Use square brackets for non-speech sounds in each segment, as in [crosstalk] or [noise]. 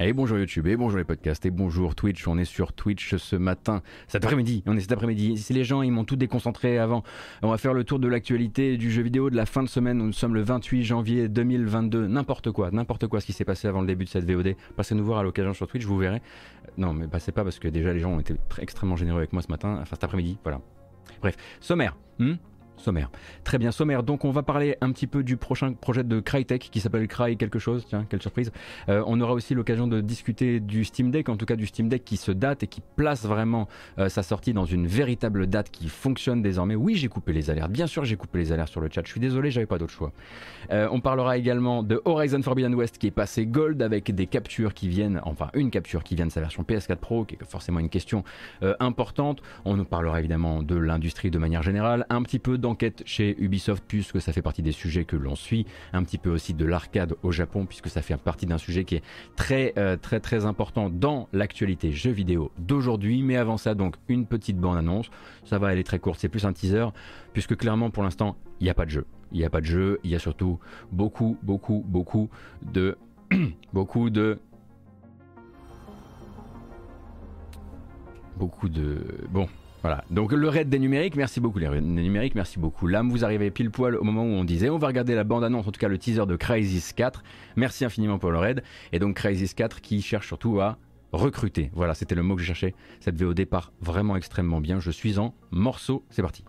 Et bonjour YouTube, et bonjour les podcasts, et bonjour Twitch. On est sur Twitch ce matin, cet après-midi. On est cet après-midi. Si les gens, ils m'ont tout déconcentré avant. On va faire le tour de l'actualité du jeu vidéo de la fin de semaine. Nous sommes le 28 janvier 2022. N'importe quoi, n'importe quoi ce qui s'est passé avant le début de cette VOD. Passez nous voir à l'occasion sur Twitch, vous verrez. Non, mais passez pas parce que déjà les gens ont été extrêmement généreux avec moi ce matin, enfin cet après-midi. Voilà. Bref, sommaire. Hmm? Sommaire. Très bien, sommaire. Donc on va parler un petit peu du prochain projet de Crytek qui s'appelle Cry quelque chose. Tiens, quelle surprise. Euh, on aura aussi l'occasion de discuter du Steam Deck, en tout cas du Steam Deck qui se date et qui place vraiment euh, sa sortie dans une véritable date qui fonctionne désormais. Oui, j'ai coupé les alertes. Bien sûr, j'ai coupé les alertes sur le chat. Je suis désolé, j'avais pas d'autre choix. Euh, on parlera également de Horizon Forbidden West qui est passé gold avec des captures qui viennent, enfin une capture qui vient de sa version PS4 Pro, qui est forcément une question importante. On nous parlera évidemment de l'industrie de manière générale, un petit peu d'enquête chez Ubisoft puisque ça fait partie des sujets que l'on suit, un petit peu aussi de l'arcade au Japon puisque ça fait partie d'un sujet qui est très euh, très très important dans l'actualité jeux vidéo d'aujourd'hui. Mais avant ça donc une petite bande annonce, ça va aller très courte, c'est plus un teaser puisque clairement pour l'instant il n'y a pas de jeu. Il n'y a pas de jeu, il y a surtout beaucoup beaucoup beaucoup de [clears throat] beaucoup de beaucoup de bon voilà, donc le raid des numériques, merci beaucoup les numériques, merci beaucoup. Là, vous arrivez pile poil au moment où on disait on va regarder la bande-annonce, en tout cas le teaser de Crysis 4. Merci infiniment pour le raid. Et donc Crysis 4 qui cherche surtout à recruter. Voilà, c'était le mot que je cherchais. Cette VOD part vraiment extrêmement bien. Je suis en morceau, c'est parti.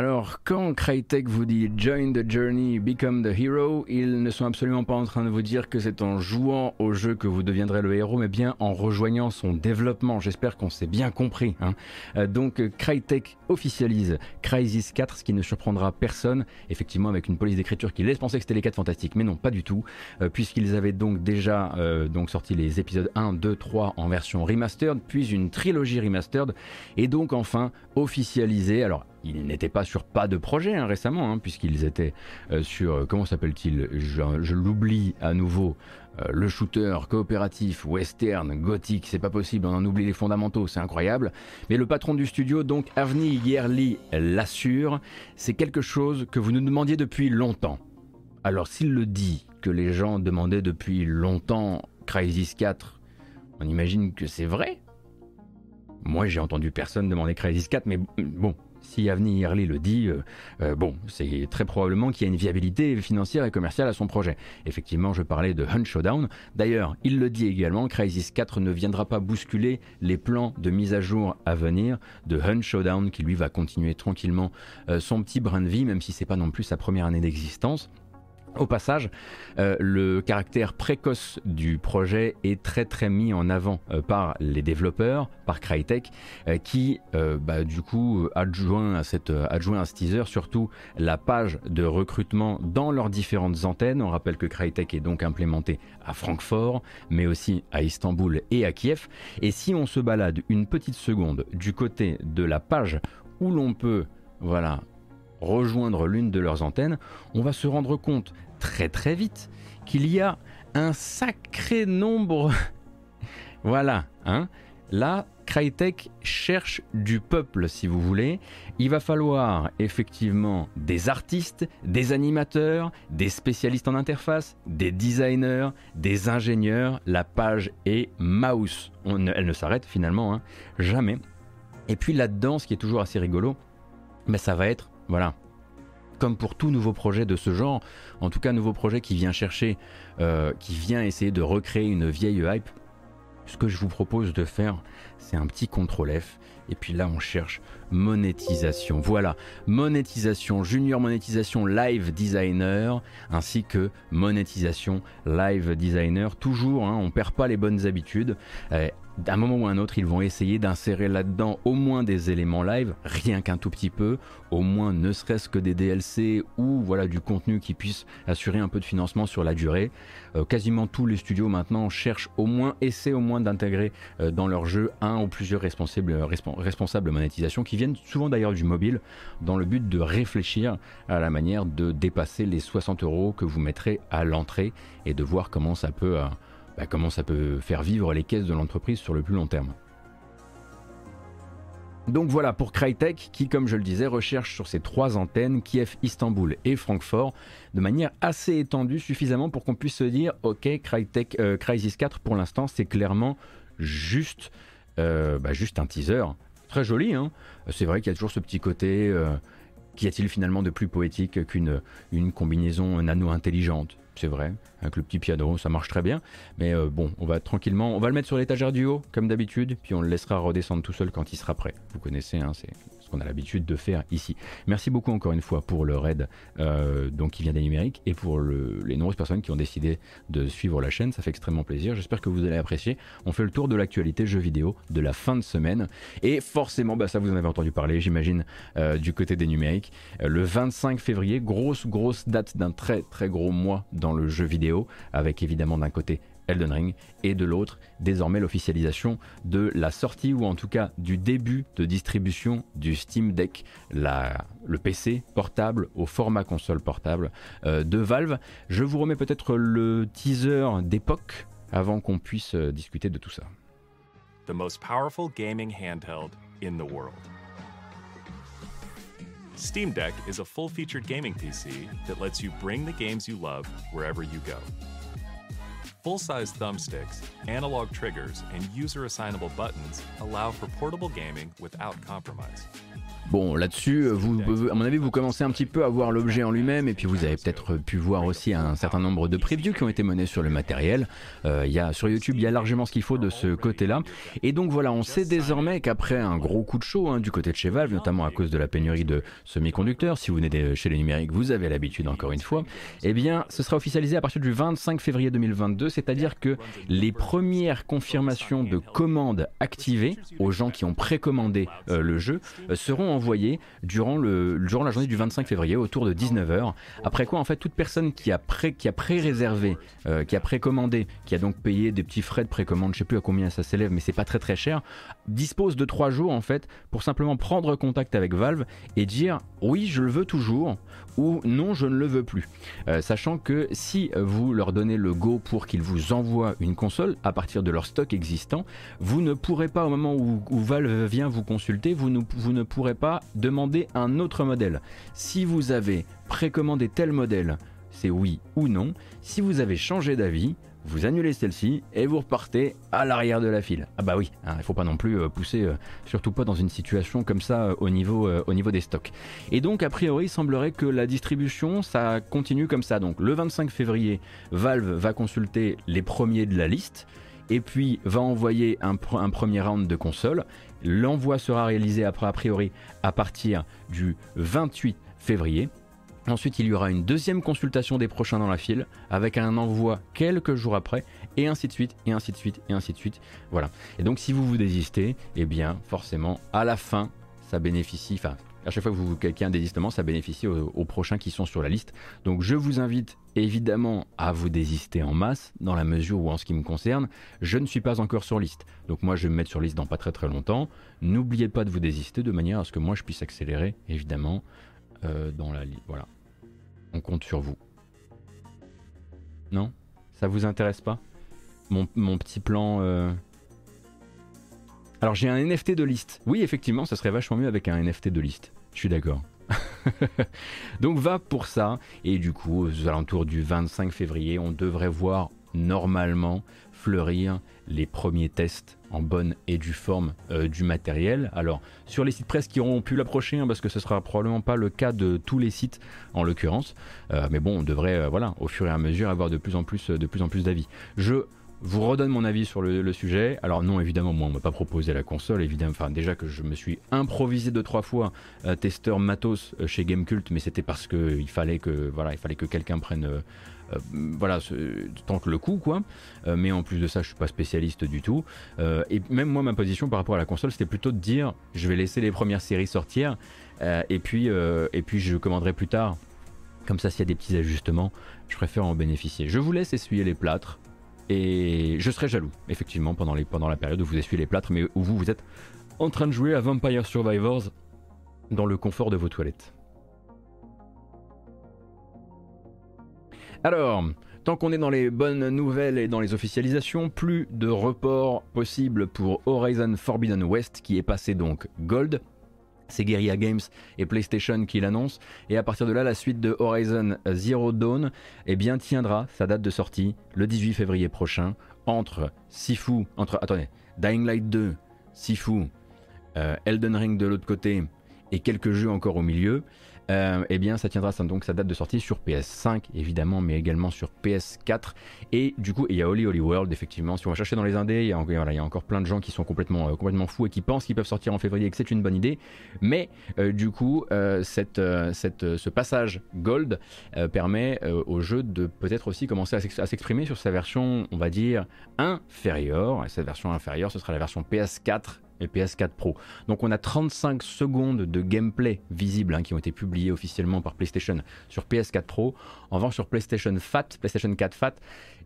Alors, quand Crytek vous dit Join the Journey, Become the Hero, ils ne sont absolument pas en train de vous dire que c'est en jouant au jeu que vous deviendrez le héros, mais bien en rejoignant son développement. J'espère qu'on s'est bien compris. Hein. Euh, donc, Crytek officialise Crysis 4, ce qui ne surprendra personne, effectivement avec une police d'écriture qui laisse penser que c'était les 4 fantastiques, mais non, pas du tout, euh, puisqu'ils avaient donc déjà euh, sorti les épisodes 1, 2, 3 en version remastered, puis une trilogie remastered, et donc enfin officialisé. Alors, ils n'étaient pas sur pas de projet hein, récemment, hein, puisqu'ils étaient euh, sur, euh, comment s'appelle-t-il Je, l'oublie à nouveau, euh, le shooter coopératif, western, gothique, c'est pas possible, on en oublie les fondamentaux, c'est incroyable. Mais le patron du studio, donc Avni Yerli, l'assure, c'est quelque chose que vous nous demandiez depuis longtemps. Alors s'il le dit, que les gens demandaient depuis longtemps Crysis 4, on imagine que c'est vrai? Moi, j'ai entendu personne demander Crysis 4, mais bon, si Avni Early le dit, euh, euh, bon, c'est très probablement qu'il y a une viabilité financière et commerciale à son projet. Effectivement, je parlais de Hunt Showdown. D'ailleurs, il le dit également, Crysis 4 ne viendra pas bousculer les plans de mise à jour à venir de Hunt Showdown, qui lui va continuer tranquillement euh, son petit brin de vie, même si c'est pas non plus sa première année d'existence. Au passage, euh, le caractère précoce du projet est très très mis en avant euh, par les développeurs, par Crytek, euh, qui bah, du coup adjoint à, cette, adjoint à ce teaser surtout la page de recrutement dans leurs différentes antennes. On rappelle que Crytek est donc implémenté à Francfort, mais aussi à Istanbul et à Kiev. Et si on se balade une petite seconde du côté de la page où l'on peut voilà, rejoindre l'une de leurs antennes, on va se rendre compte très très vite qu'il y a un sacré nombre... [laughs] voilà, hein Là, Crytek cherche du peuple, si vous voulez. Il va falloir effectivement des artistes, des animateurs, des spécialistes en interface, des designers, des ingénieurs. La page est mouse. elle ne s'arrête finalement hein, jamais. Et puis là-dedans, ce qui est toujours assez rigolo, mais ça va être voilà. Comme pour tout nouveau projet de ce genre, en tout cas nouveau projet qui vient chercher, euh, qui vient essayer de recréer une vieille hype, ce que je vous propose de faire, c'est un petit contrôle F. Et puis là, on cherche monétisation. Voilà, monétisation, junior monétisation live designer, ainsi que monétisation live designer. Toujours, hein, on perd pas les bonnes habitudes. Euh, d'un moment ou un autre, ils vont essayer d'insérer là-dedans au moins des éléments live, rien qu'un tout petit peu, au moins ne serait-ce que des DLC ou voilà du contenu qui puisse assurer un peu de financement sur la durée. Euh, quasiment tous les studios maintenant cherchent au moins, essaient au moins d'intégrer euh, dans leur jeu un ou plusieurs responsables, responsables monétisation qui viennent souvent d'ailleurs du mobile dans le but de réfléchir à la manière de dépasser les 60 euros que vous mettrez à l'entrée et de voir comment ça peut... Euh, bah, comment ça peut faire vivre les caisses de l'entreprise sur le plus long terme? Donc voilà pour Crytek qui, comme je le disais, recherche sur ces trois antennes, Kiev, Istanbul et Francfort, de manière assez étendue, suffisamment pour qu'on puisse se dire, ok, Crytek, euh, Crysis 4 pour l'instant c'est clairement juste, euh, bah, juste un teaser. Très joli, hein c'est vrai qu'il y a toujours ce petit côté, euh, qu'y a-t-il finalement de plus poétique qu'une une combinaison nano-intelligente? C'est vrai, avec le petit piano, ça marche très bien. Mais euh, bon, on va tranquillement, on va le mettre sur l'étagère du haut, comme d'habitude, puis on le laissera redescendre tout seul quand il sera prêt. Vous connaissez, hein, c'est qu'on a l'habitude de faire ici. Merci beaucoup encore une fois pour le raid euh, donc, qui vient des numériques et pour les nombreuses personnes qui ont décidé de suivre la chaîne. Ça fait extrêmement plaisir. J'espère que vous allez apprécier. On fait le tour de l'actualité jeux vidéo de la fin de semaine. Et forcément, bah, ça vous en avez entendu parler, j'imagine, euh, du côté des numériques. Euh, le 25 février, grosse, grosse date d'un très, très gros mois dans le jeu vidéo, avec évidemment d'un côté Elden Ring, et de l'autre, désormais l'officialisation de la sortie ou en tout cas du début de distribution du Steam Deck, le PC portable au format console portable euh, de Valve. Je vous remets peut-être le teaser d'époque avant qu'on puisse euh, discuter de tout ça. The most powerful gaming handheld in the world. Steam Deck is a full-featured gaming PC that lets you bring the games you love wherever you go. Full-size thumbsticks, analog triggers, and user-assignable buttons allow for portable gaming without compromise. Bon, là-dessus, vous, à mon avis, vous commencez un petit peu à voir l'objet en lui-même, et puis vous avez peut-être pu voir aussi un certain nombre de previews qui ont été menés sur le matériel. Euh, y a, sur YouTube, il y a largement ce qu'il faut de ce côté-là. Et donc voilà, on sait désormais qu'après un gros coup de chaud hein, du côté de chez Valve, notamment à cause de la pénurie de semi-conducteurs, si vous venez chez les numériques, vous avez l'habitude encore une fois, eh bien, ce sera officialisé à partir du 25 février 2022, c'est-à-dire que les premières confirmations de commandes activées aux gens qui ont précommandé euh, le jeu euh, seront envoyé durant, le, durant la journée du 25 février autour de 19h. Après quoi, en fait, toute personne qui a pré, qui a pré-réservé, euh, qui a précommandé, qui a donc payé des petits frais de précommande, je sais plus à combien ça s'élève, mais c'est pas très très cher, dispose de trois jours en fait pour simplement prendre contact avec Valve et dire oui, je le veux toujours ou non, je ne le veux plus. Euh, sachant que si vous leur donnez le go pour qu'ils vous envoient une console à partir de leur stock existant, vous ne pourrez pas au moment où, Valve vient vous consulter, vous ne, vous ne pourrez pas demander un autre modèle. Si vous avez précommandé tel modèle, c'est oui ou non. Si vous avez changé d'avis, vous annulez celle-ci et vous repartez à l'arrière de la file. Ah bah oui, hein, il ne faut pas non plus euh, pousser, euh, surtout pas dans une situation comme ça euh, au, niveau, au niveau des stocks. Et donc a priori, il semblerait que la distribution, ça continue comme ça. Donc le 25 février, Valve va consulter les premiers de la liste et puis va envoyer un, un premier round de consoles. L'envoi sera réalisé après a priori à partir du 28 février. Ensuite, il y aura une deuxième consultation des prochains dans la file, avec un envoi quelques jours après, et ainsi de suite, et ainsi de suite, et ainsi de suite. Voilà. Et donc, si vous vous désistez, eh bien, forcément, à la fin, ça bénéficie, enfin, à chaque fois que vous quelqu'un un désistement, ça bénéficie aux, prochains qui sont sur la liste. Donc, je vous invite évidemment à vous désister en masse, dans la mesure où, en ce qui me concerne, je ne suis pas encore sur liste. Donc, moi, je vais me mettre sur liste dans pas très très longtemps. N'oubliez pas de vous désister de manière à ce que moi, je puisse accélérer, évidemment, euh, dans la liste. Voilà. On compte sur vous. Non? Ça vous intéresse pas? Mon, petit plan. Euh. Alors j'ai un NFT de liste. Oui, effectivement, ça serait vachement mieux avec un NFT de liste. Je suis d'accord. [laughs] Donc va pour ça. Et du coup, aux alentours du 25 février, on devrait voir normalement fleurir les premiers tests en bonne et due forme euh, du matériel. Alors sur les sites presse qui auront pu l'approcher, hein, parce que ce sera probablement pas le cas de tous les sites en l'occurrence, euh, mais bon, on devrait, euh, voilà, au fur et à mesure avoir de plus en plus, de plus en plus d'avis. Je vous redonne mon avis sur le, sujet. Alors non, évidemment, moi on m'a pas proposé la console, évidemment. Enfin déjà que je me suis improvisé deux trois fois testeur matos chez Gamecult, mais c'était parce que il fallait que voilà, il fallait que quelqu'un prenne voilà, tant que le coup, quoi. mais en plus de ça, je suis pas spécialiste du tout. et même moi, ma position par rapport à la console, c'était plutôt de dire, je vais laisser les premières séries sortir, et puis et puis je commanderai plus tard. Comme ça, s'il y a des petits ajustements, je préfère en bénéficier. Je vous laisse essuyer les plâtres. Et je serais jaloux, effectivement, pendant, pendant la période où vous essuyez les plâtres, mais où vous, vous êtes en train de jouer à Vampire Survivors dans le confort de vos toilettes. Alors, tant qu'on est dans les bonnes nouvelles et dans les officialisations, plus de reports possibles pour Horizon Forbidden West qui est passé donc Gold c'est Guerrilla Games et PlayStation qui l'annoncent. Et à partir de là, la suite de Horizon Zero Dawn eh bien, tiendra sa date de sortie le 18 février prochain entre Sifu, entre attendez, Dying Light 2, Sifu, euh, Elden Ring de l'autre côté et quelques jeux encore au milieu. Euh, eh bien ça tiendra donc sa date de sortie sur PS5 évidemment, mais également sur PS4. Et du coup, il y a Holy Holy World, effectivement. Si on va chercher dans les indés, il y a, y a encore plein de gens qui sont complètement, euh, complètement fous et qui pensent qu'ils peuvent sortir en février et que c'est une bonne idée. Mais euh, du coup, ce passage Gold permet au jeu de peut-être aussi commencer à s'exprimer sur sa version, on va dire, inférieure. Et cette version inférieure, ce sera la version PS4 et PS4 Pro. Donc on a 35 secondes de gameplay visible hein, qui ont été publiées officiellement par PlayStation sur PS4 Pro. En revanche sur PlayStation Fat, PlayStation 4 Fat,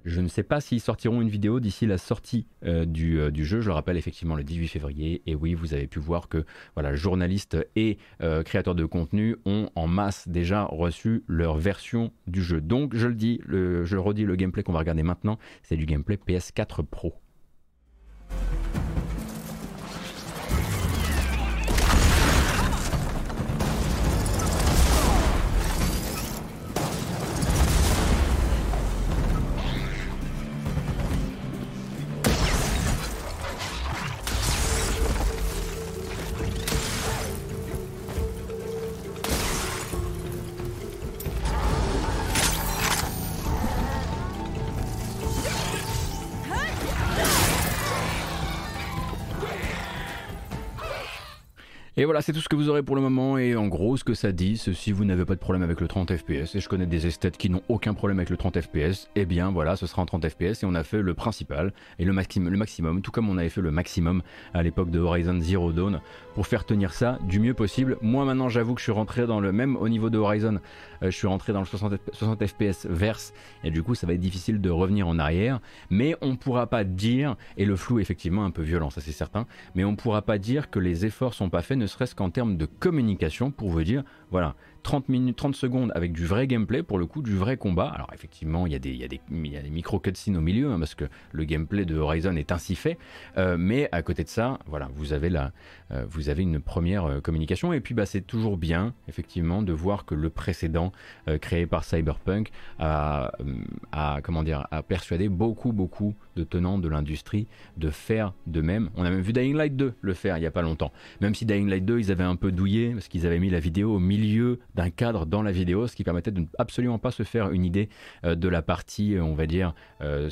je ne sais pas s'ils sortiront une vidéo d'ici la sortie euh, euh, du, jeu. Je le rappelle effectivement le 18 février. Et oui, vous avez pu voir que voilà, journalistes et euh, créateurs de contenu ont en masse déjà reçu leur version du jeu. Donc je le dis, je le redis, le gameplay qu'on va regarder maintenant, c'est du gameplay PS4 Pro. Voilà, c'est tout ce que vous aurez pour le moment. Et en gros, ce que ça dit, c'est si vous n'avez pas de problème avec le 30 fps, et je connais des esthètes qui n'ont aucun problème avec le 30 fps, eh bien voilà, ce sera en 30 fps et on a fait le principal et le, maximum, tout comme on avait fait le maximum à l'époque de Horizon Zero Dawn, pour faire tenir ça du mieux possible. Moi maintenant, j'avoue que je suis rentré dans le même au niveau de Horizon, euh, je suis rentré dans le 60, 60 fps verse, et du coup, ça va être difficile de revenir en arrière. Mais on pourra pas dire, et le flou est effectivement un peu violent, ça c'est certain, mais on pourra pas dire que les efforts sont pas faits, ne qu'en termes de communication, pour vous dire, voilà, 30 minutes, 30 secondes avec du vrai gameplay, pour le coup, du vrai combat. Alors effectivement, il y a des, des, des micro-cutscenes au milieu, hein, parce que le gameplay de Horizon est ainsi fait. Euh, mais à côté de ça, voilà, vous avez, la, euh, vous avez une première euh, communication. Et puis, bah, c'est toujours bien, effectivement, de voir que le précédent, créé par Cyberpunk, a, a, comment dire, a persuadé beaucoup, beaucoup de tenants de l'industrie de faire de même. On a même vu Dying Light 2 le faire il n'y a pas longtemps. Même si Dying Light 2, ils avaient un peu douillé, parce qu'ils avaient mis la vidéo au milieu d'un cadre dans la vidéo, ce qui permettait de ne absolument pas se faire une idée euh, de la partie, euh, on va dire, euh,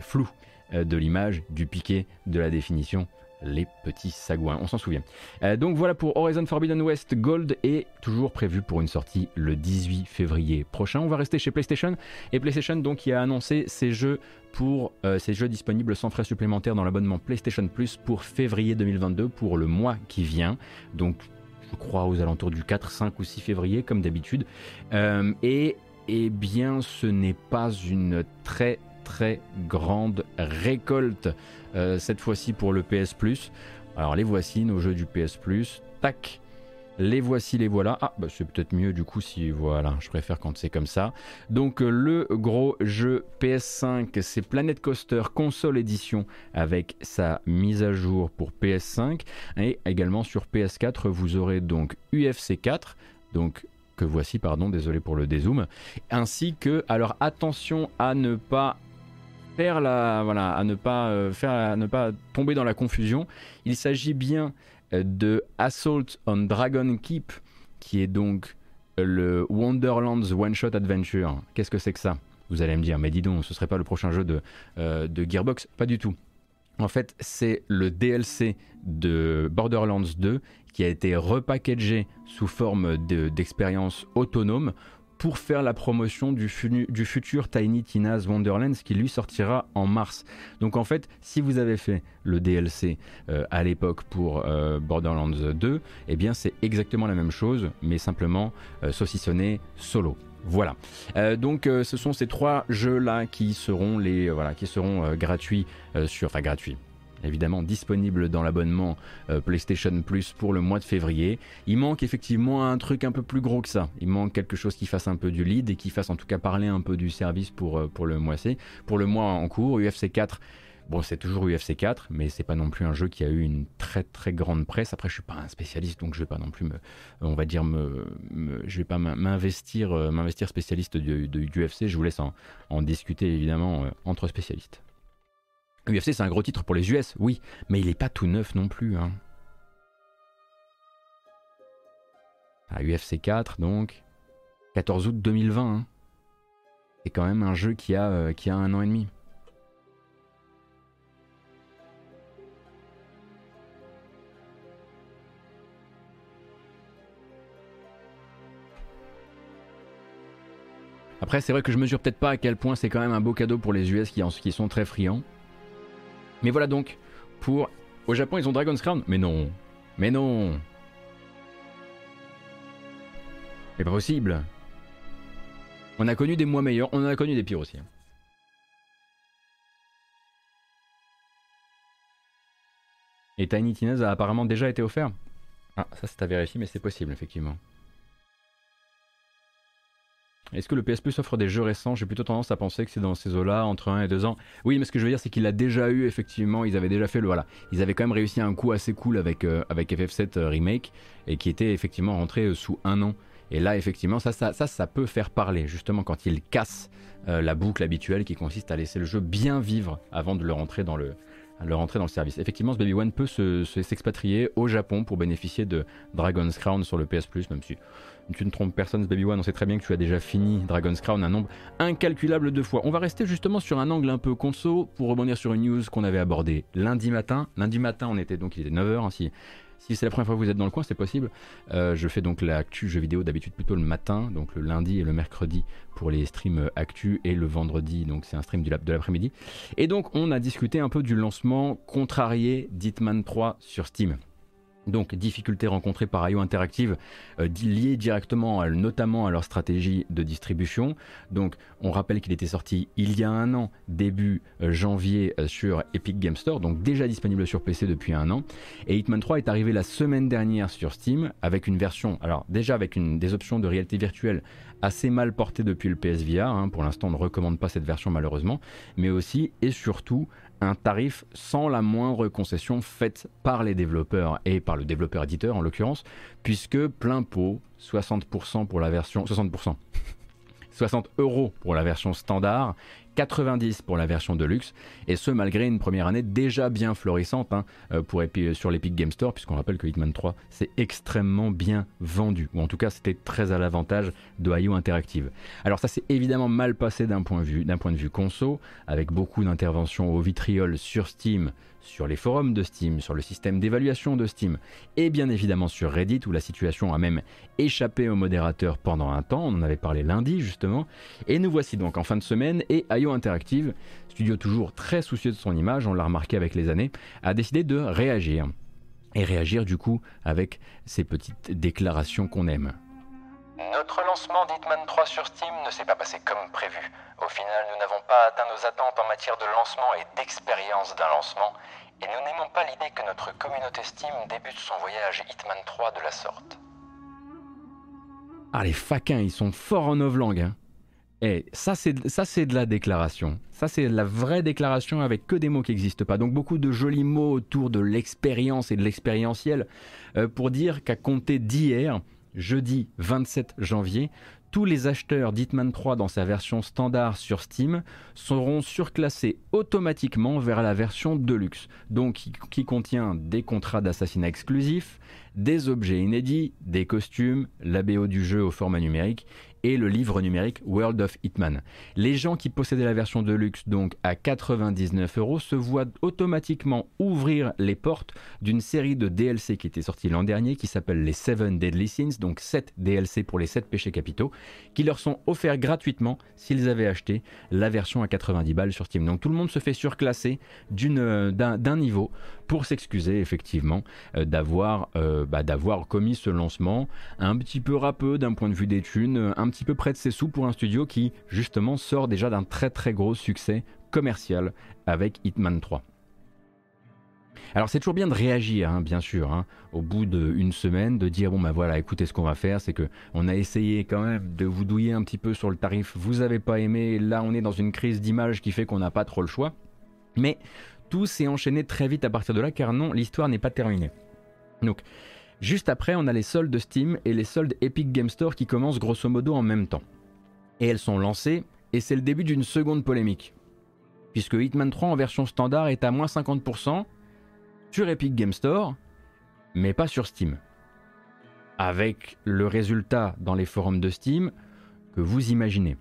floue de l'image, du piqué, de la définition les petits sagouins, on s'en souvient. donc voilà pour Horizon Forbidden West Gold est toujours prévu pour une sortie le 18 février prochain. On va rester chez PlayStation et PlayStation donc qui a annoncé ses jeux pour ces jeux disponibles sans frais supplémentaires dans l'abonnement PlayStation Plus pour février 2022 pour le mois qui vient. Donc je crois, aux alentours du 4, 5 ou 6 février, comme d'habitude. Euh, et eh bien, ce n'est pas une très très grande récolte euh, cette fois-ci pour le PS Plus. Alors les voici, nos jeux du PS Plus. Tac, les voici, les voilà. Ah, bah c'est peut-être mieux du coup si voilà, je préfère quand c'est comme ça. Donc euh, le gros jeu PS5, c'est Planet Coaster Console Edition avec sa mise à jour pour PS5 et également sur PS4, vous aurez donc UFC 4, donc que voici, pardon, désolé pour le dézoom, ainsi que alors attention à ne pas faire la voilà, à ne pas euh, faire à ne pas tomber dans la confusion. Il s'agit bien de Assault on Dragon Keep, qui est donc le Wonderlands One Shot Adventure. Qu'est-ce que c'est que ça? Vous allez me dire, mais dis donc, ce serait pas le prochain jeu de, de Gearbox? Pas du tout. En fait, c'est le DLC de Borderlands 2 qui a été repackagé sous forme d'expérience autonome pour faire la promotion du, futur Tiny Tina's Wonderlands qui lui sortira en mars. Donc en fait, si vous avez fait le DLC euh, à l'époque pour euh, Borderlands 2, eh bien c'est exactement la même chose, mais simplement euh, saucissonné solo. Voilà. donc ce sont ces trois jeux là qui seront les voilà qui seront gratuits sur enfin gratuits évidemment disponible dans l'abonnement euh, PlayStation Plus pour le mois de février. Il manque effectivement un truc un peu plus gros que ça. Il manque quelque chose qui fasse un peu du lead et qui fasse en tout cas parler un peu du service pour, euh, le mois C. Pour le mois en cours, UFC 4. Bon, c'est toujours UFC 4, mais c'est pas non plus un jeu qui a eu une très très grande presse. Après, je suis pas un spécialiste, donc je vais pas non plus me, on va dire je vais pas m'investir, euh, m'investir spécialiste du UFC. Je vous laisse en discuter évidemment entre spécialistes. UFC, c'est un gros titre pour les US, oui, mais il n'est pas tout neuf non plus. Hein. À UFC 4, donc, 14 août 2020. Hein. C'est quand même un jeu qui a, euh, qui a un an et demi. Après, c'est vrai que je mesure peut-être pas à quel point c'est quand même un beau cadeau pour les US qui, qui sont très friands. Mais voilà donc pour. Au Japon, ils ont Dragon's Crown Mais non. Mais non. C'est pas possible. On a connu des mois meilleurs, on en a connu des pires aussi. Hein. Et Tiny Tina's a apparemment déjà été offert. Ah, ça c'est à vérifier, mais c'est possible, effectivement. Est-ce que le PS Plus offre des jeux récents? J'ai plutôt tendance à penser que c'est dans ces eaux-là, entre 1 et 2 ans. Oui, mais ce que je veux dire, c'est qu'il a déjà eu, effectivement, ils avaient déjà fait le. Voilà. Ils avaient quand même réussi un coup assez cool avec, euh, avec FF7 euh, Remake, et qui était effectivement rentré euh, sous un an. Et là, effectivement, ça, ça, ça, ça peut faire parler, justement, quand ils cassent la boucle habituelle qui consiste à laisser le jeu bien vivre avant de le rentrer dans le, dans le service. Effectivement, ce Baby One peut s'expatrier au Japon pour bénéficier de Dragon's Crown sur le PS Plus, même si tu ne trompes personne, Baby One, on sait très bien que tu as déjà fini Dragon's Crown un nombre incalculable de fois. On va rester justement sur un angle un peu conso pour rebondir sur une news qu'on avait abordée lundi matin. Lundi matin, on était donc, il était 9h, ainsi. Si c'est la première fois que vous êtes dans le coin, c'est possible. Euh, je fais donc l'actu jeu vidéo d'habitude plutôt le matin, donc le lundi et le mercredi pour les streams actu et le vendredi, donc c'est un stream de l'après-midi. Et donc on a discuté un peu du lancement contrarié d'Hitman 3 sur Steam. Donc difficultés rencontrées par IO Interactive euh, liées directement notamment à leur stratégie de distribution. Donc on rappelle qu'il était sorti il y a un an, début euh, janvier euh, sur Epic Game Store, donc déjà disponible sur PC depuis un an. Et Hitman 3 est arrivé la semaine dernière sur Steam avec une version, alors déjà avec des options de réalité virtuelle assez mal portées depuis le PSVR, hein. pour l'instant on ne recommande pas cette version malheureusement, mais aussi et surtout un tarif sans la moindre concession faite par les développeurs et par le développeur éditeur en l'occurrence, puisque plein pot, 60% pour la version 60%. 60 [laughs] euros pour la version standard 90 pour la version de luxe, et ce malgré une première année déjà bien florissante hein, euh, sur l'Epic Game Store, puisqu'on rappelle que Hitman 3 c'est extrêmement bien vendu, ou en tout cas c'était très à l'avantage de IO Interactive. Alors ça s'est évidemment mal passé d'un point, de vue conso, avec beaucoup d'interventions au vitriol sur Steam, sur les forums de Steam, sur le système d'évaluation de Steam, et bien évidemment sur Reddit où la situation a même échappé au modérateur pendant un temps, on en avait parlé lundi justement, et nous voici donc en fin de semaine, et IO Interactive, studio toujours très soucieux de son image, on l'a remarqué avec les années, a décidé de réagir. Et réagir du coup avec ces petites déclarations qu'on aime. Notre lancement d'Hitman 3 sur Steam ne s'est pas passé comme prévu. Au final, nous n'avons pas atteint nos attentes en matière de lancement et d'expérience d'un lancement, et nous n'aimons pas l'idée que notre communauté Steam débute son voyage Hitman 3 de la sorte. Ah, les faquins, ils sont forts en novlangue. Hein. Et ça, c'est ça, c'est de la déclaration. Ça, c'est la vraie déclaration avec que des mots qui n'existent pas. Donc beaucoup de jolis mots autour de l'expérience et de l'expérientiel euh, pour dire qu'à compter d'hier, jeudi 27 janvier, tous les acheteurs d'Hitman 3 dans sa version standard sur Steam seront surclassés automatiquement vers la version Deluxe, donc qui, contient des contrats d'assassinat exclusifs, des objets inédits, des costumes, la BO du jeu au format numérique et le livre numérique World of Hitman. Les gens qui possédaient la version de luxe donc à 99 euros se voient automatiquement ouvrir les portes d'une série de DLC qui était sortie l'an dernier qui s'appelle les Seven Deadly Sins, donc 7 DLC pour les 7 péchés capitaux, qui leur sont offerts gratuitement s'ils avaient acheté la version à 90 balles sur Steam. Donc tout le monde se fait surclasser d'un niveau pour s'excuser effectivement euh, d'avoir euh, bah, d'avoir commis ce lancement un petit peu râpeux d'un point de vue des thunes, un petit peu près de ses sous pour un studio qui justement sort déjà d'un très très gros succès commercial avec Hitman 3. Alors c'est toujours bien de réagir, hein, bien sûr, hein, au bout d'une semaine, de dire bon ben voilà, écoutez ce qu'on va faire, c'est que on a essayé quand même de vous douiller un petit peu sur le tarif, vous avez pas aimé, là on est dans une crise d'image qui fait qu'on n'a pas trop le choix, mais tout s'est très vite à partir de là, car non, l'histoire n'est pas terminée. Donc juste après, on a les soldes Steam et les soldes Epic Game Store qui commencent grosso modo en même temps, et elles sont lancées, et c'est le début d'une seconde polémique puisque Hitman 3 en version standard est à moins 50%, sur Epic Game Store, mais pas sur Steam. Avec le résultat dans les forums de Steam que vous imaginez.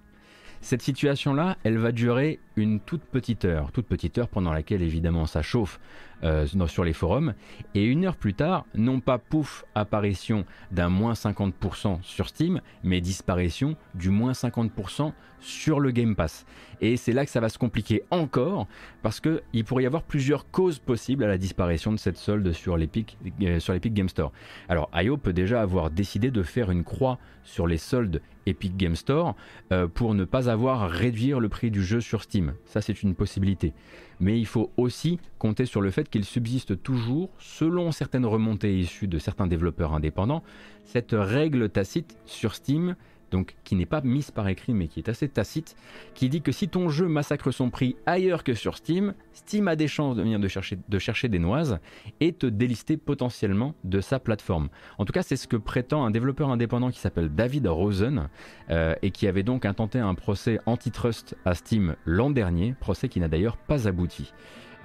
Cette situation-là, elle va durer une toute petite heure, toute petite heure pendant laquelle évidemment ça chauffe euh, sur les forums, et une heure plus tard, non pas pouf, apparition d'un moins 50% sur Steam, mais disparition du moins 50% sur le Game Pass. Et c'est là que ça va se compliquer encore, parce qu'il pourrait y avoir plusieurs causes possibles à la disparition de cette solde sur l'Epic, euh, Game Store. Alors IO peut déjà avoir décidé de faire une croix sur les soldes Epic Game Store euh, pour ne pas avoir à réduire le prix du jeu sur Steam. Ça c'est une possibilité. Mais il faut aussi compter sur le fait qu'il subsiste toujours, selon certaines remontées issues de certains développeurs indépendants, cette règle tacite sur Steam donc qui n'est pas mise par écrit mais qui est assez tacite, qui dit que si ton jeu massacre son prix ailleurs que sur Steam, Steam a des chances de venir de chercher, de chercher des noises et te délister potentiellement de sa plateforme. En tout cas, c'est ce que prétend un développeur indépendant qui s'appelle David Rosen euh, et qui avait donc intenté un procès antitrust à Steam l'an dernier, procès qui n'a d'ailleurs pas abouti.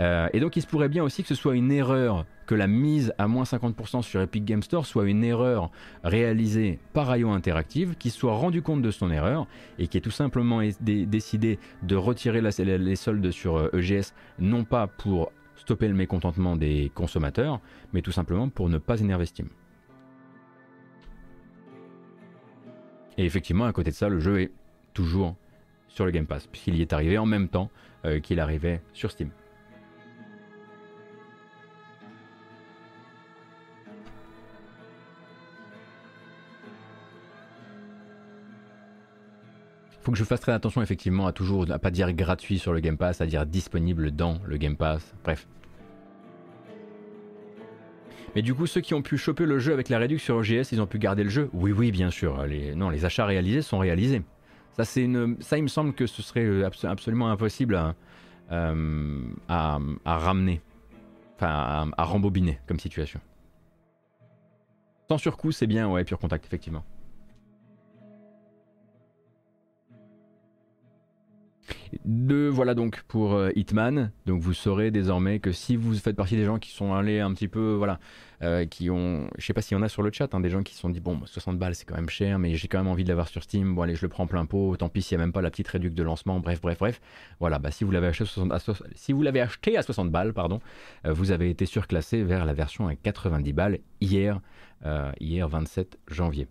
Euh, et donc il se pourrait bien aussi que ce soit une erreur, que la mise à moins 50% sur Epic Game Store soit une erreur réalisée par IO Interactive, qui soit rendu compte de son erreur et qui ait tout simplement décidé de retirer les soldes sur EGS, euh, e non pas pour stopper le mécontentement des consommateurs, mais tout simplement pour ne pas énerver Steam. Et effectivement, à côté de ça, le jeu est toujours sur le Game Pass, puisqu'il y est arrivé en même temps euh, qu'il arrivait sur Steam. Faut que je fasse très attention effectivement à toujours à pas dire gratuit sur le Game Pass, à dire disponible dans le Game Pass. Bref. Mais du coup, ceux qui ont pu choper le jeu avec la réduction sur OGS, ils ont pu garder le jeu? Oui, oui, bien sûr. Non, les achats réalisés sont réalisés. Ça, ça, il me semble que ce serait euh, absolument impossible à, euh, ramener, enfin à, rembobiner comme situation. Sans surcoût, c'est bien, ouais, pur contact, effectivement. De, voilà donc pour euh, Hitman. Donc vous saurez désormais que si vous faites partie des gens qui sont allés un petit peu, voilà, euh, qui ont, je sais pas s'il y en a sur le chat, hein, des gens qui se sont dit bon, 60 balles c'est quand même cher, mais j'ai quand même envie de l'avoir sur Steam. Bon allez, je le prends plein pot. Tant pis s'il n'y a même pas la petite réduction de lancement. Bref, bref, bref. Voilà, bah si vous l'avez acheté, à 60, si vous l'avez acheté à 60 balles, pardon, euh, vous avez été surclassé vers la version à 90 balles hier, hier 27 janvier.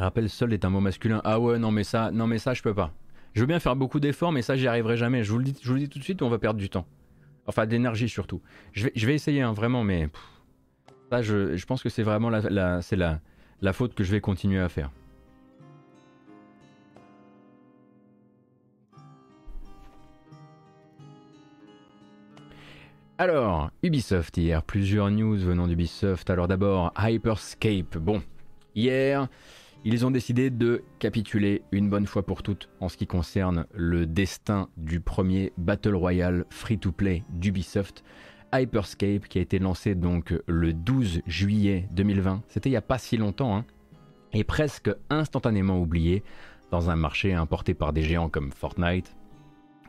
Rappel seul est un mot masculin. Ah ouais, non mais ça, non mais ça je peux pas. Je veux bien faire beaucoup d'efforts, mais ça j'y arriverai jamais. Je vous le dis, je vous le dis tout de suite, on va perdre du temps. Enfin d'énergie surtout. Je vais, je vais essayer hein, vraiment, mais ça je, je, pense que c'est vraiment la, c'est la, la faute que je vais continuer à faire. Alors, Ubisoft hier, plusieurs news venant d'Ubisoft. Alors d'abord, Hyperscape. Bon, hier, ils ont décidé de capituler une bonne fois pour toutes en ce qui concerne le destin du premier Battle Royale free-to-play d'Ubisoft, Hyperscape, qui a été lancé donc le 12 juillet 2020. C'était il n'y a pas si longtemps, hein, et presque instantanément oublié dans un marché importé par des géants comme Fortnite,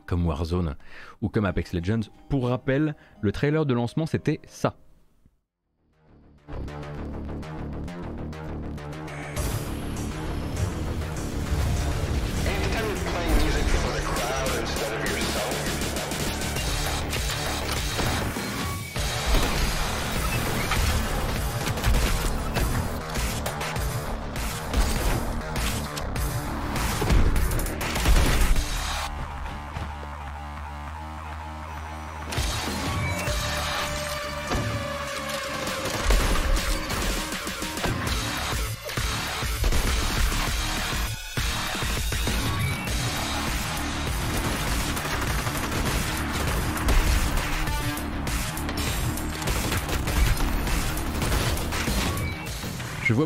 comme Warzone ou comme Apex Legends. Pour rappel, le trailer de lancement c'était ça.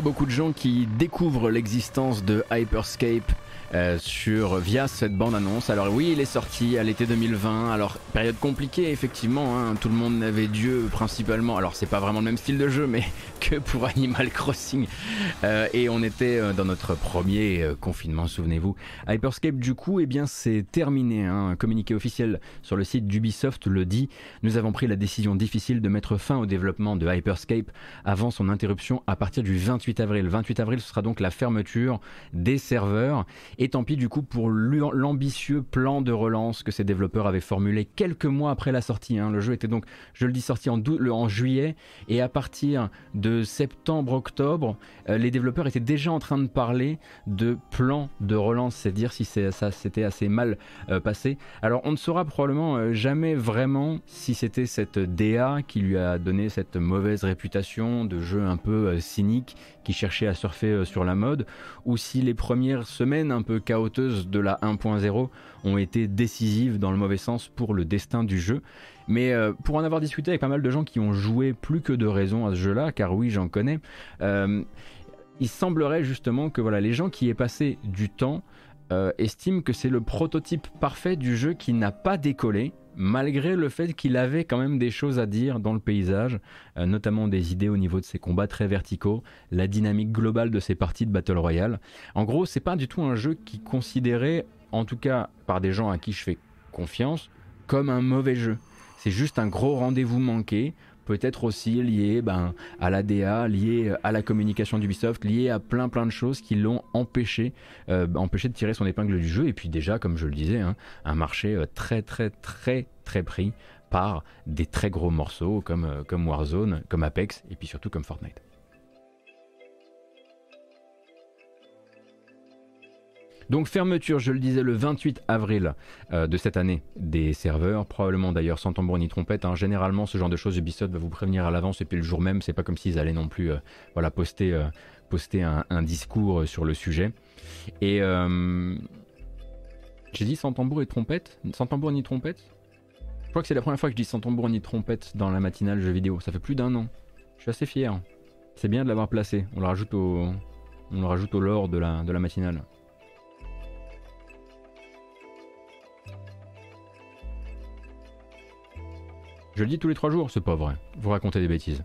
Beaucoup de gens qui découvrent l'existence de Hyperscape euh, sur, via cette bande-annonce. Alors oui, il est sorti à l'été 2020, alors période compliquée effectivement, hein. tout le monde n'avait Dieu principalement, alors c'est pas vraiment le même style de jeu, mais que pour Animal Crossing. Euh, et on était euh, dans notre premier confinement, souvenez-vous. Hyperscape du coup, eh bien c'est terminé, hein. un communiqué officiel sur le site d'Ubisoft le dit, nous avons pris la décision difficile de mettre fin au développement de Hyperscape avant son interruption à partir du 28 avril. 28 avril, ce sera donc la fermeture des serveurs et tant pis du coup pour l'ambitieux plan de relance que ces développeurs avaient formulé quelques mois après la sortie. Hein. Le jeu était donc, je le dis, sorti en, en juillet et à partir de septembre-octobre, euh, les développeurs étaient déjà en train de parler de plan de relance, c'est dire si ça s'était assez mal euh, passé. Alors on ne saura probablement euh, jamais vraiment si c'était cette DA qui lui a donné cette mauvaise réputation de jeu un peu cynique qui cherchait à surfer sur la mode ou si les premières semaines un peu chaotiques de la 1.0 ont été décisives dans le mauvais sens pour le destin du jeu. Mais euh, pour en avoir discuté avec pas mal de gens qui ont joué plus que de raison à ce jeu-là, car oui, j'en connais, euh, il semblerait justement que voilà, les gens qui aient passé du temps euh, estiment que c'est le prototype parfait du jeu qui n'a pas décollé, malgré le fait qu'il avait quand même des choses à dire dans le paysage, notamment des idées au niveau de ses combats très verticaux, la dynamique globale de ses parties de Battle Royale. En gros, c'est pas du tout un jeu qui considéré, en tout cas par des gens à qui je fais confiance, comme un mauvais jeu. C'est juste un gros rendez-vous manqué peut-être aussi lié ben, à l'ADA, lié à la communication d'Ubisoft, lié à plein plein de choses qui l'ont empêché, euh, empêché de tirer son épingle du jeu. Et puis déjà, comme je le disais, hein, un marché euh, très très très très pris par des très gros morceaux comme, euh, comme Warzone, comme Apex et puis surtout comme Fortnite. Donc fermeture, je le disais, le 28 avril euh, de cette année des serveurs, probablement d'ailleurs sans tambour ni trompette. Hein. Généralement, ce genre de choses, Ubisoft va vous prévenir à l'avance et puis le jour même, c'est pas comme s'ils allaient non plus euh, voilà, poster, euh, poster un, discours sur le sujet. Et j'ai dit sans tambour et trompette? Sans tambour ni trompette? Je crois que c'est la première fois que je dis sans tambour ni trompette dans la matinale jeu vidéo. Ça fait plus d'un an. Je suis assez fier. C'est bien de l'avoir placé. On le rajoute au, on le rajoute au lore de la, de la matinale. Je le dis tous les trois jours, c'est pas vrai. Vous racontez des bêtises.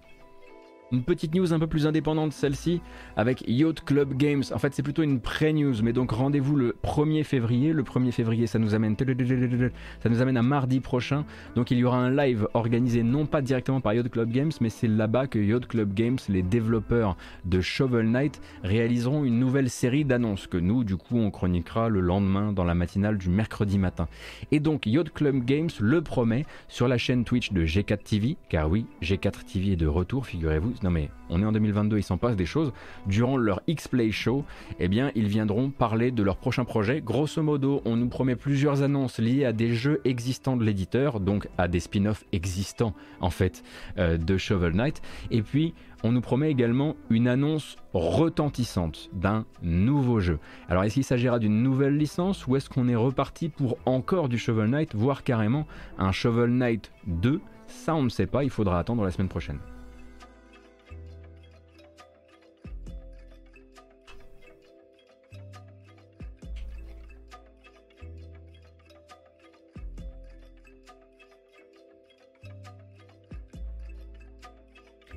Une petite news un peu plus indépendante, celle-ci, avec Yacht Club Games. En fait, c'est plutôt une pré-news, mais donc rendez-vous le 1er février. Le 1er février, ça nous amène, ça nous amène à mardi prochain. Donc, il y aura un live organisé non pas directement par Yacht Club Games, mais c'est là-bas que Yacht Club Games, les développeurs de Shovel Knight, réaliseront une nouvelle série d'annonces que nous, du coup, on chroniquera le lendemain dans la matinale du mercredi matin. Et donc, Yacht Club Games le promet sur la chaîne Twitch de G4 TV, car oui, G4 TV est de retour, figurez-vous non mais on est en 2022, il s'en passe des choses. Durant leur X-Play Show, eh bien, ils viendront parler de leur prochain projet. Grosso modo, on nous promet plusieurs annonces liées à des jeux existants de l'éditeur, donc à des spin-offs existants en fait euh, de Shovel Knight. Et puis, on nous promet également une annonce retentissante d'un nouveau jeu. Alors est-ce qu'il s'agira d'une nouvelle licence ou est-ce qu'on est reparti pour encore du Shovel Knight, voire carrément un Shovel Knight 2 Ça on ne sait pas, il faudra attendre la semaine prochaine.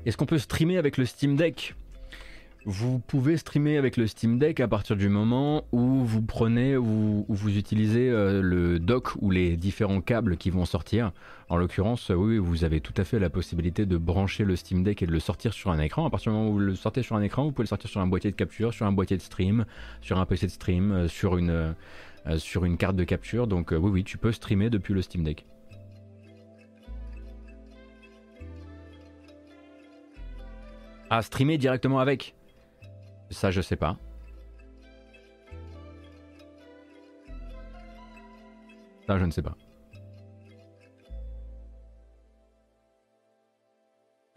Est-ce qu'on peut streamer avec le Steam Deck? Vous pouvez streamer avec le Steam Deck à partir du moment où vous prenez ou vous utilisez euh, le dock ou les différents câbles qui vont sortir. En l'occurrence, oui, vous avez tout à fait la possibilité de brancher le Steam Deck et de le sortir sur un écran. À partir du moment où vous le sortez sur un écran, vous pouvez le sortir sur un boîtier de capture, sur un boîtier de stream, sur un PC de stream, euh, sur une, euh, sur une carte de capture. Donc oui, oui, tu peux streamer depuis le Steam Deck. À streamer directement avec ça, je sais pas. Ça, je ne sais pas.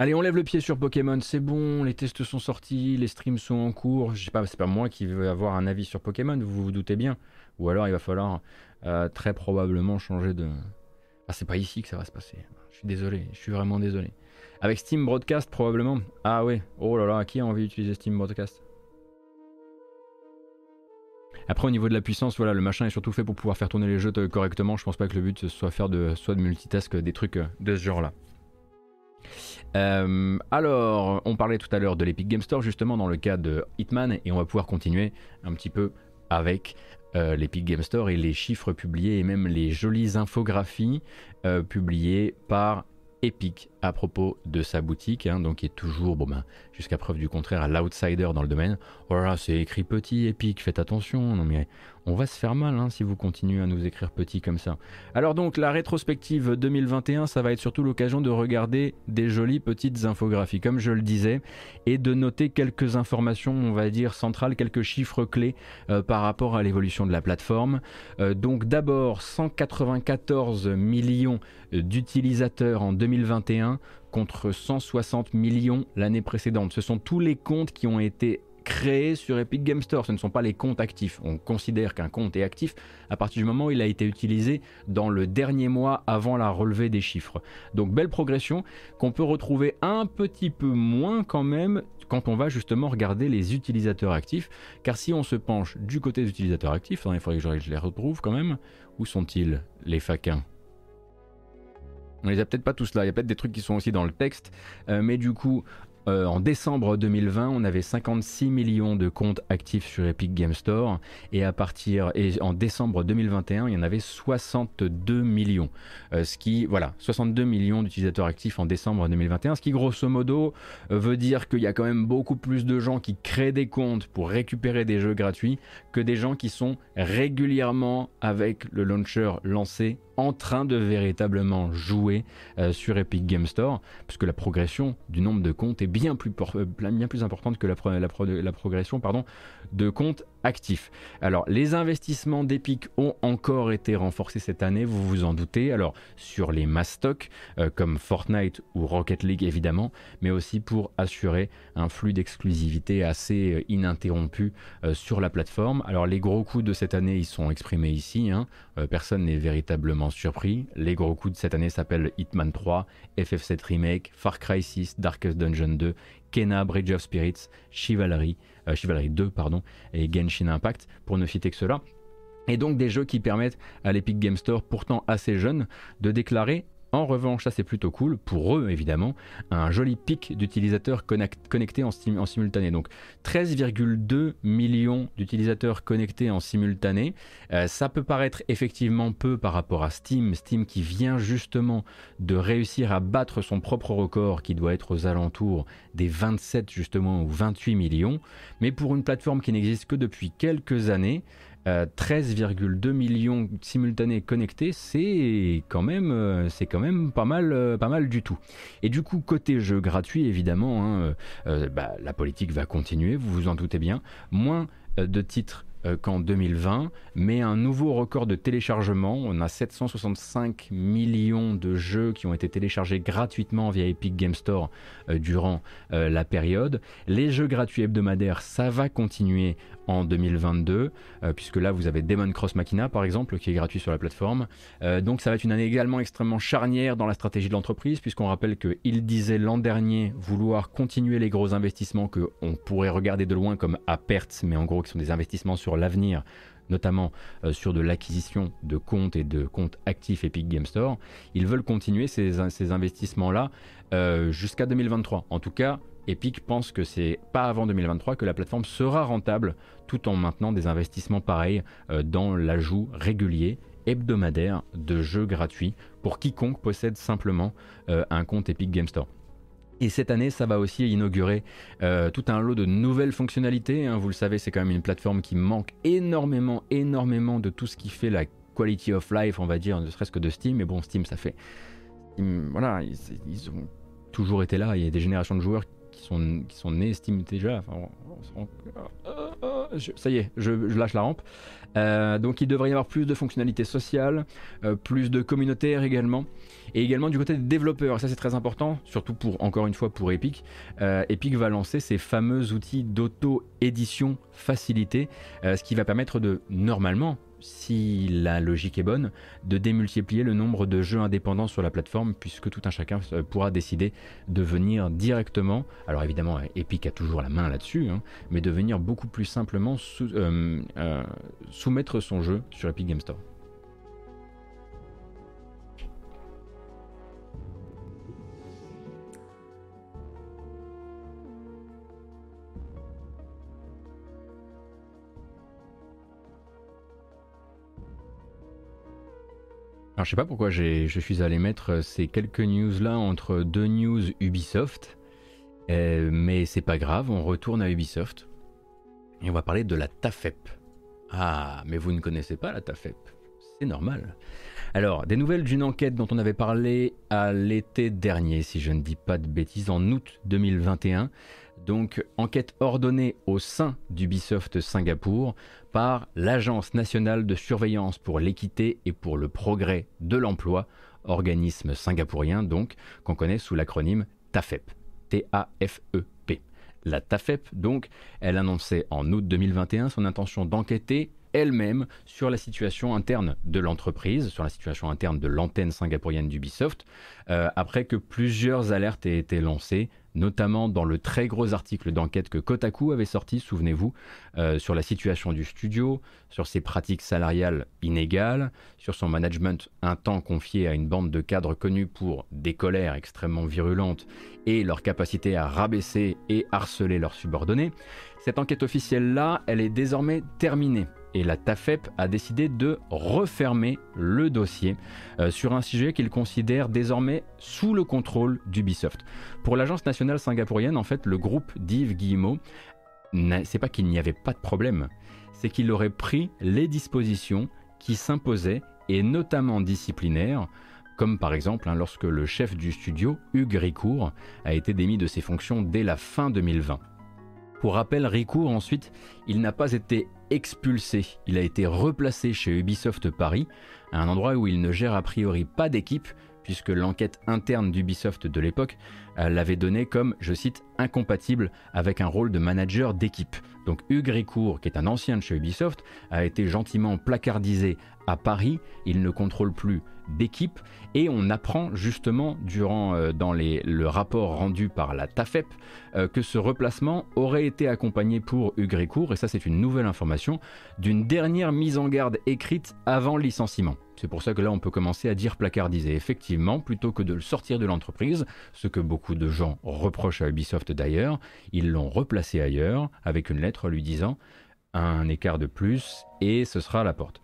Allez, on lève le pied sur Pokémon, c'est bon, les tests sont sortis, les streams sont en cours. Je sais pas, c'est pas moi qui veux avoir un avis sur Pokémon, vous vous doutez bien. Ou alors il va falloir euh, très probablement changer de. Ah, c'est pas ici que ça va se passer. Je suis désolé, je suis vraiment désolé. Avec Steam Broadcast, probablement. Ah ouais, oh là là, qui a envie d'utiliser Steam Broadcast? Après, au niveau de la puissance, voilà, le machin est surtout fait pour pouvoir faire tourner les jeux correctement. Je pense pas que le but soit faire de soit de multitask des trucs euh, de ce genre-là. Euh, alors, on parlait tout à l'heure de l'Epic Game Store justement dans le cas de Hitman et on va pouvoir continuer un petit peu avec euh, l'Epic Game Store et les chiffres publiés et même les jolies infographies publiées par Epic à propos de sa boutique, hein, donc qui est toujours, bon ben, jusqu'à preuve du contraire, à l'outsider dans le domaine. Oh là, c'est écrit petit, Epic, faites attention, on va se faire mal hein, si vous continuez à nous écrire petit comme ça. Alors donc la rétrospective 2021, ça va être surtout l'occasion de regarder des jolies petites infographies, comme je le disais, et de noter quelques informations, on va dire centrales, quelques chiffres clés euh, par rapport à l'évolution de la plateforme. Euh, donc d'abord 194 millions d'utilisateurs en 2021 contre 160 millions l'année précédente. Ce sont tous les comptes qui ont été créés sur Epic Game Store. Ce ne sont pas les comptes actifs. On considère qu'un compte est actif à partir du moment où il a été utilisé dans le dernier mois avant la relevée des chiffres. Donc belle progression qu'on peut retrouver un petit peu moins quand même quand on va justement regarder les utilisateurs actifs. Car si on se penche du côté des utilisateurs actifs, il faudrait que je les retrouve quand même. Où sont-ils les faquins? On les a peut-être pas tous là, il y a peut-être des trucs qui sont aussi dans le texte, euh, mais du coup, euh, en décembre 2020, on avait 56 millions de comptes actifs sur Epic Game Store. Et à partir et en décembre 2021, il y en avait 62 millions. Euh, ce qui voilà, 62 millions d'utilisateurs actifs en décembre 2021, ce qui grosso modo veut dire qu'il y a quand même beaucoup plus de gens qui créent des comptes pour récupérer des jeux gratuits que des gens qui sont régulièrement avec le launcher lancé en train de véritablement jouer sur Epic Game Store, puisque la progression du nombre de comptes est bien plus, euh, importante que la, progression de comptes actifs. Alors, les investissements d'Epic ont encore été renforcés cette année, vous vous en doutez. Alors, sur les mastocs euh, comme Fortnite ou Rocket League évidemment, mais aussi pour assurer un flux d'exclusivité assez euh, ininterrompu sur la plateforme. Alors, les gros coups de cette année, ils sont exprimés ici. Hein. personne n'est véritablement surpris. Les gros coups de cette année s'appellent Hitman 3, FF7 Remake, Far Cry 6, Darkest Dungeon 2, Kena, Bridge of Spirits, Chivalry, euh, Chivalry 2 pardon, et Genshin Impact, pour ne citer que cela. Et donc des jeux qui permettent à l'Epic Game Store, pourtant assez jeune, de déclarer en revanche, ça c'est plutôt cool, pour eux évidemment, un joli pic d'utilisateurs connectés en, simultané. Donc 13,2 millions d'utilisateurs connectés en simultané. Euh, ça peut paraître effectivement peu par rapport à Steam, Steam qui vient justement de réussir à battre son propre record qui doit être aux alentours des 27 justement ou 28 millions. Mais pour une plateforme qui n'existe que depuis quelques années, 13,2 euh, millions simultanés connectés, c'est quand même, euh, c'est quand même pas mal, euh, pas mal du tout. Et du coup, côté jeu gratuit, évidemment, hein, bah, la politique va continuer, vous vous en doutez bien. Moins de titres euh, qu'en 2020, mais un nouveau record de téléchargement. On a 765 millions de jeux qui ont été téléchargés gratuitement via Epic Game Store euh, durant euh, la période. Les jeux gratuits hebdomadaires, ça va continuer en 2022, puisque là vous avez Demon Cross Machina par exemple, qui est gratuit sur la plateforme. donc ça va être une année également extrêmement charnière dans la stratégie de l'entreprise, puisqu'on rappelle qu'il disait l'an dernier vouloir continuer les gros investissements qu'on pourrait regarder de loin comme à perte, mais en gros qui sont des investissements sur l'avenir, notamment euh, sur de l'acquisition de comptes et de comptes actifs Epic Game Store, ils veulent continuer ces, investissements-là euh, jusqu'à 2023. En tout cas, Epic pense que c'est pas avant 2023 que la plateforme sera rentable tout en maintenant des investissements pareils euh, dans l'ajout régulier hebdomadaire de jeux gratuits pour quiconque possède simplement un compte Epic Game Store. Et cette année, ça va aussi inaugurer euh, tout un lot de nouvelles fonctionnalités. Hein. Vous le savez, c'est quand même une plateforme qui manque énormément, énormément de tout ce qui fait la quality of life, on va dire, ne serait-ce que de Steam. Mais bon, Steam, ça fait... voilà, ils, ont toujours été là. Il y a des générations de joueurs qui sont, qui sont nés Steam déjà. ça y est, je, lâche la rampe. Euh, donc il devrait y avoir plus de fonctionnalités sociales, euh, plus de communautaires également, et également du côté des développeurs. Ça c'est très important, surtout pour encore une fois pour Epic. Euh, Epic va lancer ces fameux outils d'auto-édition facilité, ce qui va permettre de normalement si la logique est bonne, de démultiplier le nombre de jeux indépendants sur la plateforme, puisque tout un chacun euh, pourra décider de venir directement, alors évidemment Epic a toujours la main là-dessus, hein, mais de venir beaucoup plus simplement euh, euh, soumettre son jeu sur Epic Game Store. Alors je sais pas pourquoi je suis allé mettre ces quelques news là entre deux news Ubisoft, euh, mais c'est pas grave, on retourne à Ubisoft et on va parler de la TAFEP. Ah, mais vous ne connaissez pas la TAFEP, c'est normal. Alors, des nouvelles d'une enquête dont on avait parlé à l'été dernier, si je ne dis pas de bêtises, en août 2021. Donc, enquête ordonnée au sein d'Ubisoft Singapour par l'Agence nationale de surveillance pour l'équité et pour le progrès de l'emploi, organisme singapourien donc, qu'on connaît sous l'acronyme TAFEP. T-A-F-E-P. La TAFEP, donc, elle annonçait en août 2021 son intention d'enquêter elle-même sur la situation interne de l'entreprise, sur la situation interne de l'antenne singapourienne d'Ubisoft, euh, après que plusieurs alertes aient été lancées notamment dans le très gros article d'enquête que Kotaku avait sorti, souvenez-vous, euh, sur la situation du studio, sur ses pratiques salariales inégales, sur son management un temps confié à une bande de cadres connus pour des colères extrêmement virulentes et leur capacité à rabaisser et harceler leurs subordonnés. Cette enquête officielle-là, elle est désormais terminée et la TAFEP a décidé de refermer le dossier euh, sur un sujet qu'il considère désormais sous le contrôle d'Ubisoft. Pour l'agence nationale singapourienne, en fait, le groupe d'Yves Guillemot, c'est pas qu'il n'y avait pas de problème, c'est qu'il aurait pris les dispositions qui s'imposaient, et notamment disciplinaires, comme par exemple hein, lorsque le chef du studio, Hugues Ricourt, a été démis de ses fonctions dès la fin 2020. Pour rappel, Ricourt ensuite, il n'a pas été expulsé, il a été replacé chez Ubisoft Paris, à un endroit où il ne gère a priori pas d'équipe, puisque l'enquête interne d'Ubisoft de l'époque euh, l'avait donné comme, je cite, incompatible avec un rôle de manager d'équipe. Donc Hugues Ricourt, qui est un ancien de chez Ubisoft, a été gentiment placardisé à Paris, il ne contrôle plus d'équipe. Et on apprend justement euh, dans le rapport rendu par la TAFEP euh, que ce replacement aurait été accompagné pour Hugues Ricourt, et ça c'est une nouvelle information, d'une dernière mise en garde écrite avant licenciement. C'est pour ça que là on peut commencer à dire placardiser. Effectivement, plutôt que de le sortir de l'entreprise, ce que beaucoup de gens reprochent à Ubisoft d'ailleurs, ils l'ont replacé ailleurs avec une lettre lui disant un écart de plus et ce sera à la porte.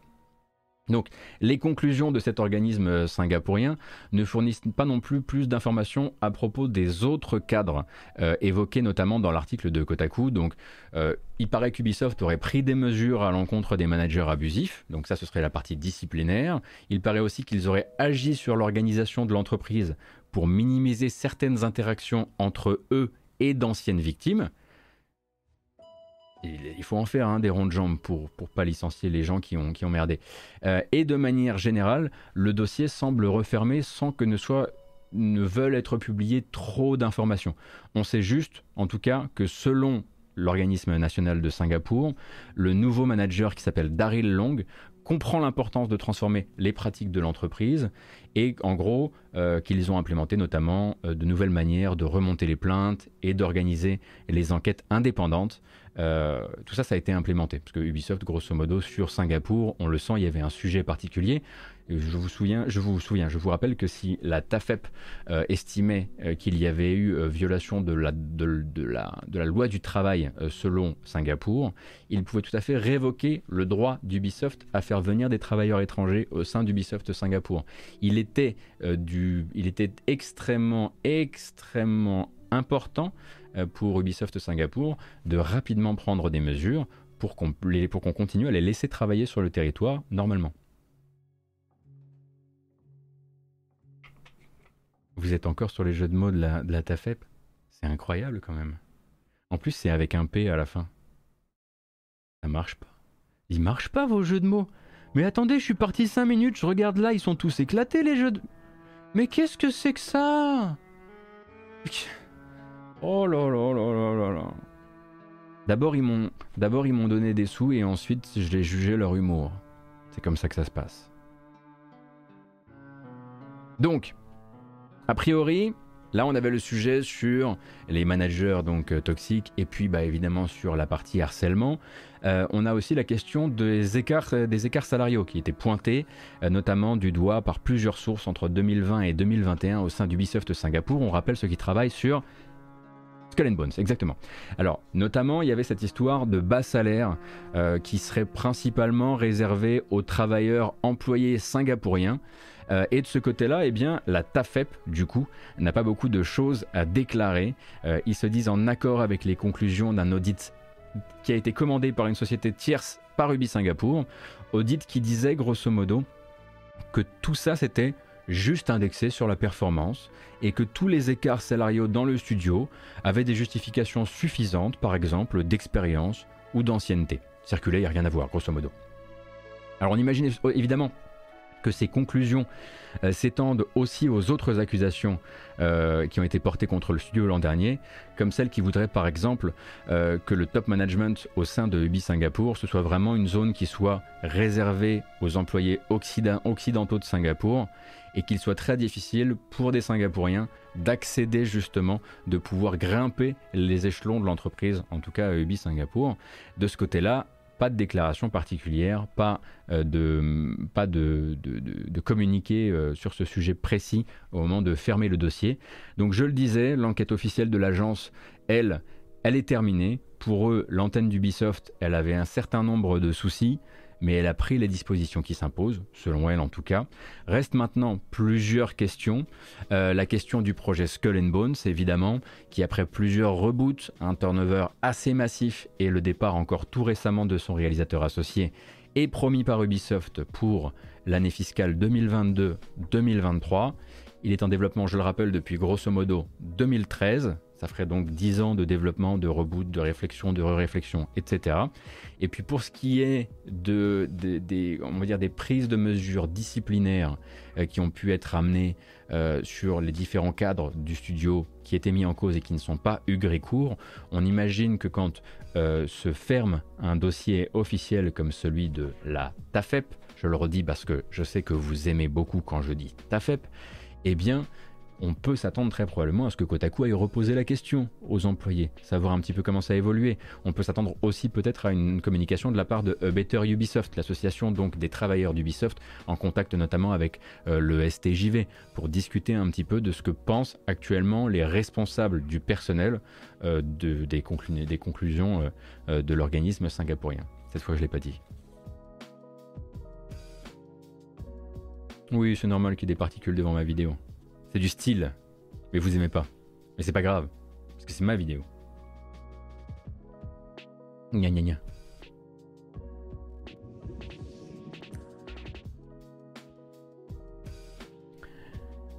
Donc, les conclusions de cet organisme singapourien ne fournissent pas non plus plus d'informations à propos des autres cadres euh, évoqués notamment dans l'article de Kotaku. Donc, euh, il paraît qu'Ubisoft aurait pris des mesures à l'encontre des managers abusifs. Donc, ça, ce serait la partie disciplinaire. Il paraît aussi qu'ils auraient agi sur l'organisation de l'entreprise pour minimiser certaines interactions entre eux et d'anciennes victimes il, faut en faire hein, des ronds de jambes pour ne pas licencier les gens qui ont, qui ont merdé. Euh, et de manière générale, le dossier semble refermé sans que ne soit ne veulent être publiées trop d'informations. On sait juste, en tout cas, que selon l'organisme national de Singapour, le nouveau manager qui s'appelle Daryl Long comprend l'importance de transformer les pratiques de l'entreprise et en gros euh, qu'ils ont implémenté notamment euh, de nouvelles manières de remonter les plaintes et d'organiser les enquêtes indépendantes euh, tout ça, ça a été implémenté. Parce que Ubisoft, grosso modo, sur Singapour, on le sent, il y avait un sujet particulier. Je vous souviens, je vous rappelle que si la TAFEP euh, estimait euh, qu'il y avait eu euh, violation de la, loi du travail selon Singapour, il pouvait tout à fait révoquer le droit d'Ubisoft à faire venir des travailleurs étrangers au sein d'Ubisoft Singapour. Il était, extrêmement, important pour Ubisoft Singapour de rapidement prendre des mesures pour qu'on continue à les laisser travailler sur le territoire normalement. Vous êtes encore sur les jeux de mots de la, TAFEP? C'est incroyable quand même. En plus, c'est avec un P à la fin. Ça marche pas. Ils marchent pas vos jeux de mots. Mais attendez, je suis parti 5 minutes, je regarde là, ils sont tous éclatés les jeux de... Mais qu'est-ce que c'est que ça? [laughs] Oh là là là là là là. D'abord ils m'ont d'abord ils m'ont donné des sous et ensuite je l'ai jugé leur humour. C'est comme ça que ça se passe. Donc, a priori, là on avait le sujet sur les managers donc euh, toxiques et puis bah, évidemment sur la partie harcèlement. Euh, on a aussi la question des écarts, euh, salariaux qui étaient pointés notamment du doigt par plusieurs sources entre 2020 et 2021 au sein d'Ubisoft Singapour. On rappelle ceux qui travaillent sur Skull and Bones, exactement. Alors, notamment, il y avait cette histoire de bas salaire qui serait principalement réservé aux travailleurs employés singapouriens. Euh, et de ce côté-là, eh bien, la TAFEP, du coup, n'a pas beaucoup de choses à déclarer. Euh, ils se disent en accord avec les conclusions d'un audit qui a été commandé par une société tierce par Ubi Singapour. Audit qui disait, grosso modo, que tout ça, c'était juste indexé sur la performance et que tous les écarts salariaux dans le studio avaient des justifications suffisantes, par exemple d'expérience ou d'ancienneté. Circuler, il n'y a rien à voir, grosso modo. Alors on imagine évidemment que ces conclusions euh, s'étendent aussi aux autres accusations euh, qui ont été portées contre le studio l'an dernier, comme celle qui voudrait par exemple euh, que le top management au sein de Ubi Singapour, ce soit vraiment une zone qui soit réservée aux employés occidentaux de Singapour et qu'il soit très difficile pour des Singapouriens d'accéder justement, de pouvoir grimper les échelons de l'entreprise, en tout cas à Ubi Singapour. De ce côté-là, pas de déclaration particulière, pas euh, de, pas euh, sur ce sujet précis au moment de fermer le dossier. Donc je le disais, l'enquête officielle de l'agence, elle, elle est terminée. Pour eux, l'antenne d'Ubisoft, elle avait un certain nombre de soucis mais elle a pris les dispositions qui s'imposent, selon elle en tout cas. Reste maintenant plusieurs questions. Euh, la question du projet Skull and Bones, évidemment, qui après plusieurs reboots, un turnover assez massif et le départ encore tout récemment de son réalisateur associé, est promis par Ubisoft pour l'année fiscale 2022-2023. Il est en développement, je le rappelle, depuis grosso modo 2013. Ça ferait donc 10 ans de développement, de reboot, de réflexion, de réflexion etc. Et puis pour ce qui est de, des, on va dire des prises de mesures disciplinaires euh, qui ont pu être amenées euh, sur les différents cadres du studio qui étaient mis en cause et qui ne sont pas eu gré court, on imagine que quand euh, se ferme un dossier officiel comme celui de la TAFEP, je le redis parce que je sais que vous aimez beaucoup quand je dis TAFEP, eh bien on peut s'attendre très probablement à ce que Kotaku aille reposer la question aux employés, savoir un petit peu comment ça a évolué. On peut s'attendre aussi peut-être à une communication de la part de Better Ubisoft, l'association donc des travailleurs d'Ubisoft, en contact notamment avec euh, le STJV, pour discuter un petit peu de ce que pensent actuellement les responsables du personnel euh, des, conclusions euh, de l'organisme singapourien. Cette fois, je ne l'ai pas dit. Oui, c'est normal qu'il y ait des particules devant ma vidéo. C'est du style, mais vous aimez pas. Mais c'est pas grave, parce que c'est ma vidéo. Gna gna gna.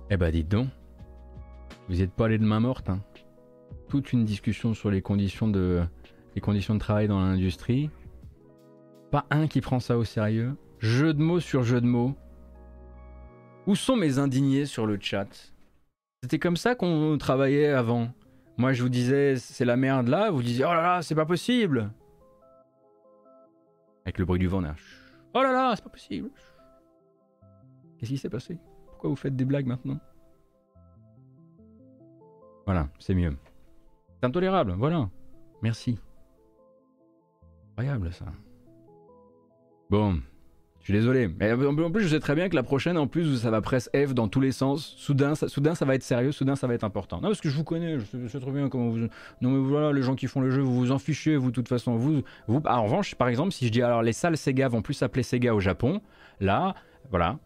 Eh bah dites donc, vous n'êtes pas allé de main morte. Hein. Toute une discussion sur les conditions de, les conditions de travail dans l'industrie. Pas un qui prend ça au sérieux. Jeu de mots sur jeu de mots. Où sont mes indignés sur le chat? C'était comme ça qu'on travaillait avant. Moi, je vous disais, c'est la merde là, vous disiez, oh là là, c'est pas possible. Avec le bruit du vent, là. Oh là là, c'est pas possible. Qu'est-ce qui s'est passé? Pourquoi vous faites des blagues maintenant? Voilà, c'est mieux. C'est intolérable, voilà. Merci. Incroyable ça. Bon, Je suis désolé. Mais en plus, je sais très bien que la prochaine, en plus, ça va presse F dans tous les sens. Soudain ça, soudain, ça va être sérieux. Soudain, ça va être important. Non, parce que je vous connais. Je sais, très bien comment vous. Non, mais voilà, les gens qui font le jeu, vous vous en fichez, vous, de toute façon. Vous, vous... en revanche, par exemple, si je dis alors les salles Sega vont plus s'appeler Sega au Japon, là, voilà,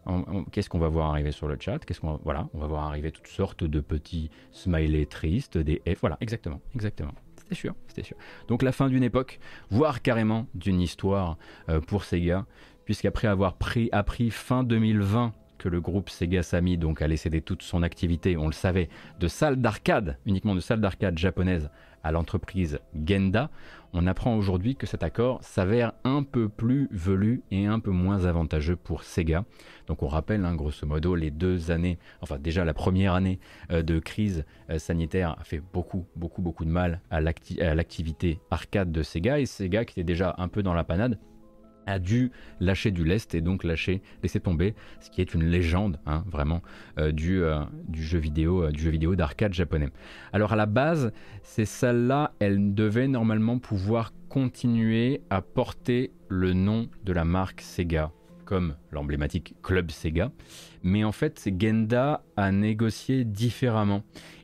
qu'est-ce qu'on va voir arriver sur le chat? Qu'est-ce qu'on voilà, on va voir arriver toutes sortes de petits smileys tristes, des F. Voilà, exactement, exactement. C'était sûr, c'était sûr. Donc la fin d'une époque, voire carrément d'une histoire euh, pour Sega puisqu'après avoir pris, appris fin 2020 que le groupe Sega Sammy donc allait céder toute son activité, on le savait, de salles d'arcade, uniquement de salles d'arcade japonaises à l'entreprise Genda, on apprend aujourd'hui que cet accord s'avère un peu plus velu et un peu moins avantageux pour Sega. Donc on rappelle, hein, grosso modo, les deux années, enfin déjà la première année euh, de crise euh, sanitaire a fait beaucoup, beaucoup, beaucoup de mal à l'activité arcade de Sega, et Sega qui était déjà un peu dans la panade, a dû lâcher du lest et donc lâcher, laisser tomber, ce qui est une légende hein, vraiment euh, du, euh, du, jeu vidéo, euh, du jeu vidéo d'arcade japonais. Alors à la base, ces salles-là, elles devaient normalement pouvoir continuer à porter le nom de la marque Sega, comme l'emblématique Club Sega, mais en fait, Genda a négocié différemment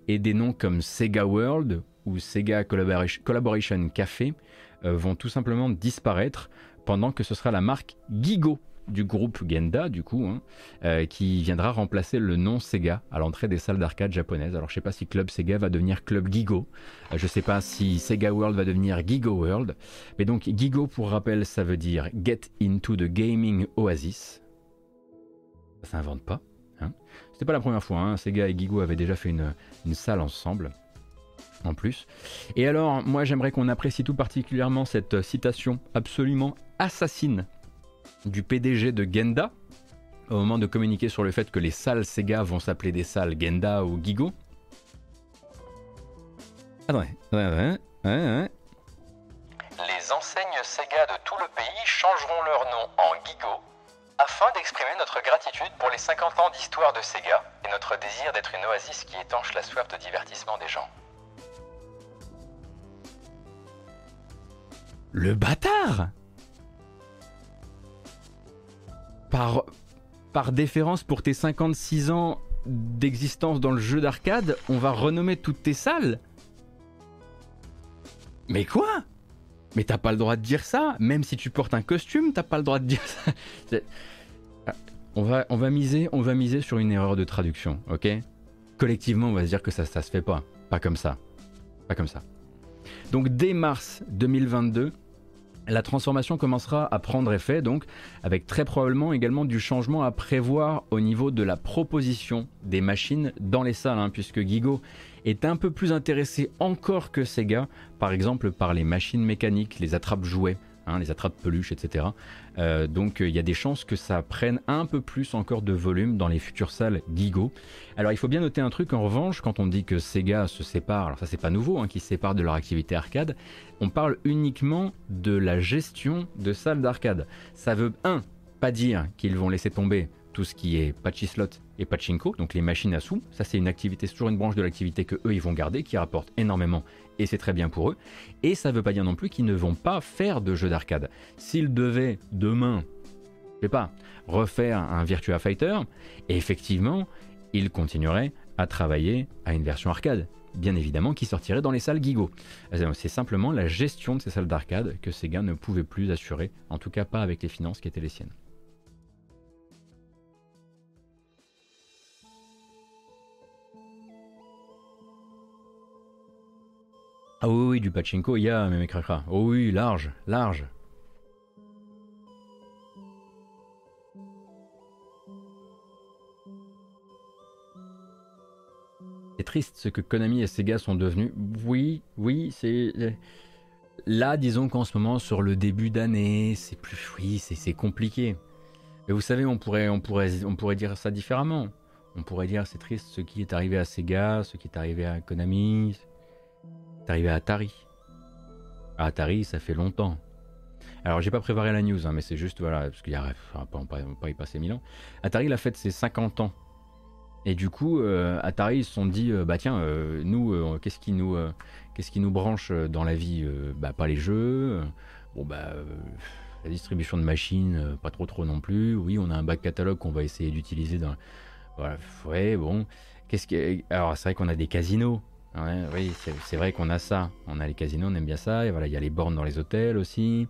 et des noms comme Sega World ou Sega Collaboration Café vont tout simplement disparaître pendant que ce sera la marque Gigo du groupe Genda, du coup, hein, euh, qui viendra remplacer le nom Sega à l'entrée des salles d'arcade japonaises. Alors, je sais pas si Club Sega va devenir Club Gigo, euh, je sais pas si Sega World va devenir Gigo World, mais donc Gigo, pour rappel, ça veut dire Get into the Gaming Oasis. Ça s'invente pas. Hein. C'était pas la première fois, hein. Sega et Gigo avaient déjà fait une salle ensemble plus. Et alors, moi j'aimerais qu'on apprécie tout particulièrement cette citation absolument assassine du PDG de Genda au moment de communiquer sur le fait que les salles Sega vont s'appeler des salles Genda ou Gigo. Attendez, Les enseignes Sega de tout le pays changeront leur nom en Gigo afin d'exprimer notre gratitude pour les 50 ans d'histoire de Sega et notre désir d'être une oasis qui étanche la soif de divertissement des gens. Le bâtard par, déférence pour tes 56 ans d'existence dans le jeu d'arcade, on va renommer toutes tes salles Mais quoi? Mais t'as pas le droit de dire ça Même si tu portes un costume, t'as pas le droit de dire ça ah, on va, on, miser sur une erreur de traduction, ok? Collectivement, on va se dire que ça, ça se fait pas. Pas comme ça. Pas comme ça. Donc dès mars 2022, la transformation commencera à prendre effet, donc avec très probablement également du changement à prévoir au niveau de la proposition des machines dans les salles, hein, puisque Gigo est un peu plus intéressé encore que Sega, par exemple par les machines mécaniques, les attrape-jouets, hein, les attrape-peluches, etc. Euh, donc il y a des chances que ça prenne un peu plus encore de volume dans les futures salles Gigo. Alors il faut bien noter un truc en revanche, quand on dit que Sega se sépare, alors ça c'est pas nouveau, hein, qu'ils se séparent de leur activité arcade, on parle uniquement de la gestion de salles d'arcade. Ça veut, un, pas dire qu'ils vont laisser tomber tout ce qui est Pachislot et Pachinko, donc les machines à sous. Ça, c'est une activité, c'est toujours une branche de l'activité que eux ils vont garder, qui rapporte énormément et c'est très bien pour eux. Et ça veut pas dire non plus qu'ils ne vont pas faire de jeux d'arcade. S'ils devaient demain, je sais pas, refaire un Virtua Fighter, effectivement, ils continueraient à travailler à une version arcade bien évidemment, qui sortirait dans les salles Gigo. C'est simplement la gestion de ces salles d'arcade que Sega ne pouvait plus assurer, en tout cas pas avec les finances qui étaient les siennes. Ah oui, oui, du pachinko, il y a, mes cracra. Oh oui, large, large. C'est triste ce que Konami et Sega sont devenus. Oui, oui, c'est. Là, disons qu'en ce moment, sur le début d'année, c'est plus. Oui, c'est compliqué. Mais vous savez, on pourrait, on, pourrait, on pourrait dire ça différemment. On pourrait dire c'est triste ce qui est arrivé à Sega, ce qui est arrivé à Konami, c'est arrivé à Atari. À Atari, ça fait longtemps. Alors, j'ai pas préparé la news, hein, mais c'est juste, voilà, parce qu'il y a. Enfin, pas, y passer mille ans. Atari, il a fait ses 50 ans et du coup, euh, Atari ils se sont dit, euh, bah tiens, euh, nous, qu'est-ce qui nous, qui nous branche dans la vie Bah pas les jeux. Bon bah, la distribution de machines, pas trop trop non plus. Oui, on a un back catalogue qu'on va essayer d'utiliser dans. Voilà, ouais, bon. Qu'est-ce que. Alors, c'est vrai qu'on a des casinos. Oui, c'est vrai qu'on a ça. On a les casinos, on aime bien ça. Et voilà, il y a les bornes dans les hôtels aussi.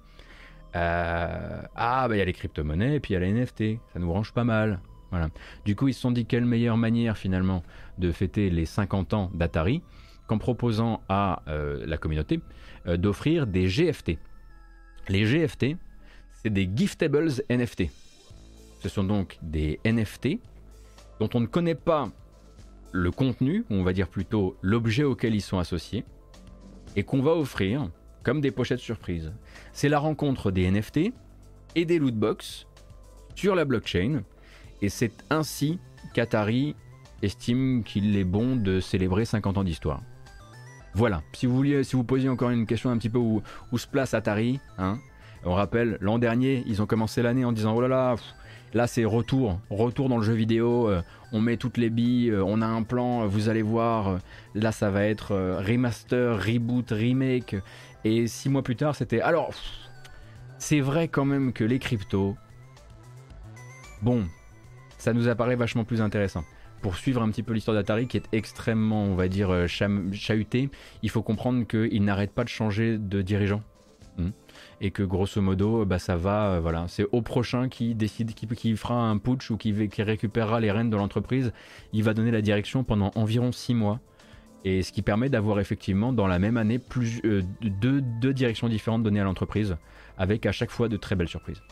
Euh, ah, bah il y a les crypto-monnaies et puis il y a les NFT. Ça nous range pas mal. Voilà. Du coup, ils se sont dit quelle meilleure manière finalement de fêter les 50 ans d'Atari qu'en proposant à euh, la communauté euh, d'offrir des GFT. Les GFT, c'est des Giftables NFT. Ce sont donc des NFT dont on ne connaît pas le contenu, on va dire plutôt l'objet auquel ils sont associés, et qu'on va offrir comme des pochettes surprises. C'est la rencontre des NFT et des lootbox sur la blockchain, et c'est ainsi qu'Atari estime qu'il est bon de célébrer 50 ans d'histoire. Voilà, si vous, vouliez, si vous posiez encore une question un petit peu où, se place Atari, hein, on rappelle, l'an dernier, ils ont commencé l'année en disant oh là là, là c'est retour, retour dans le jeu vidéo, euh, on met toutes les billes, euh, on a un plan, vous allez voir, euh, là ça va être remaster, reboot, remake, et six mois plus tard c'était alors, c'est vrai quand même que les cryptos, bon, ça nous apparaît vachement plus intéressant pour suivre un petit peu l'histoire d'Atari qui est extrêmement, on va dire, euh, chahuté, il faut comprendre qu'il n'arrête pas de changer de dirigeant. Hmm. Et que grosso modo, bah, ça va, euh, voilà, c'est au prochain qui décide, qui, fera un putsch ou qui, récupérera les rênes de l'entreprise. Il va donner la direction pendant environ six mois. Et ce qui permet d'avoir effectivement dans la même année plus, euh, deux directions différentes données à l'entreprise, avec à chaque fois de très belles surprises.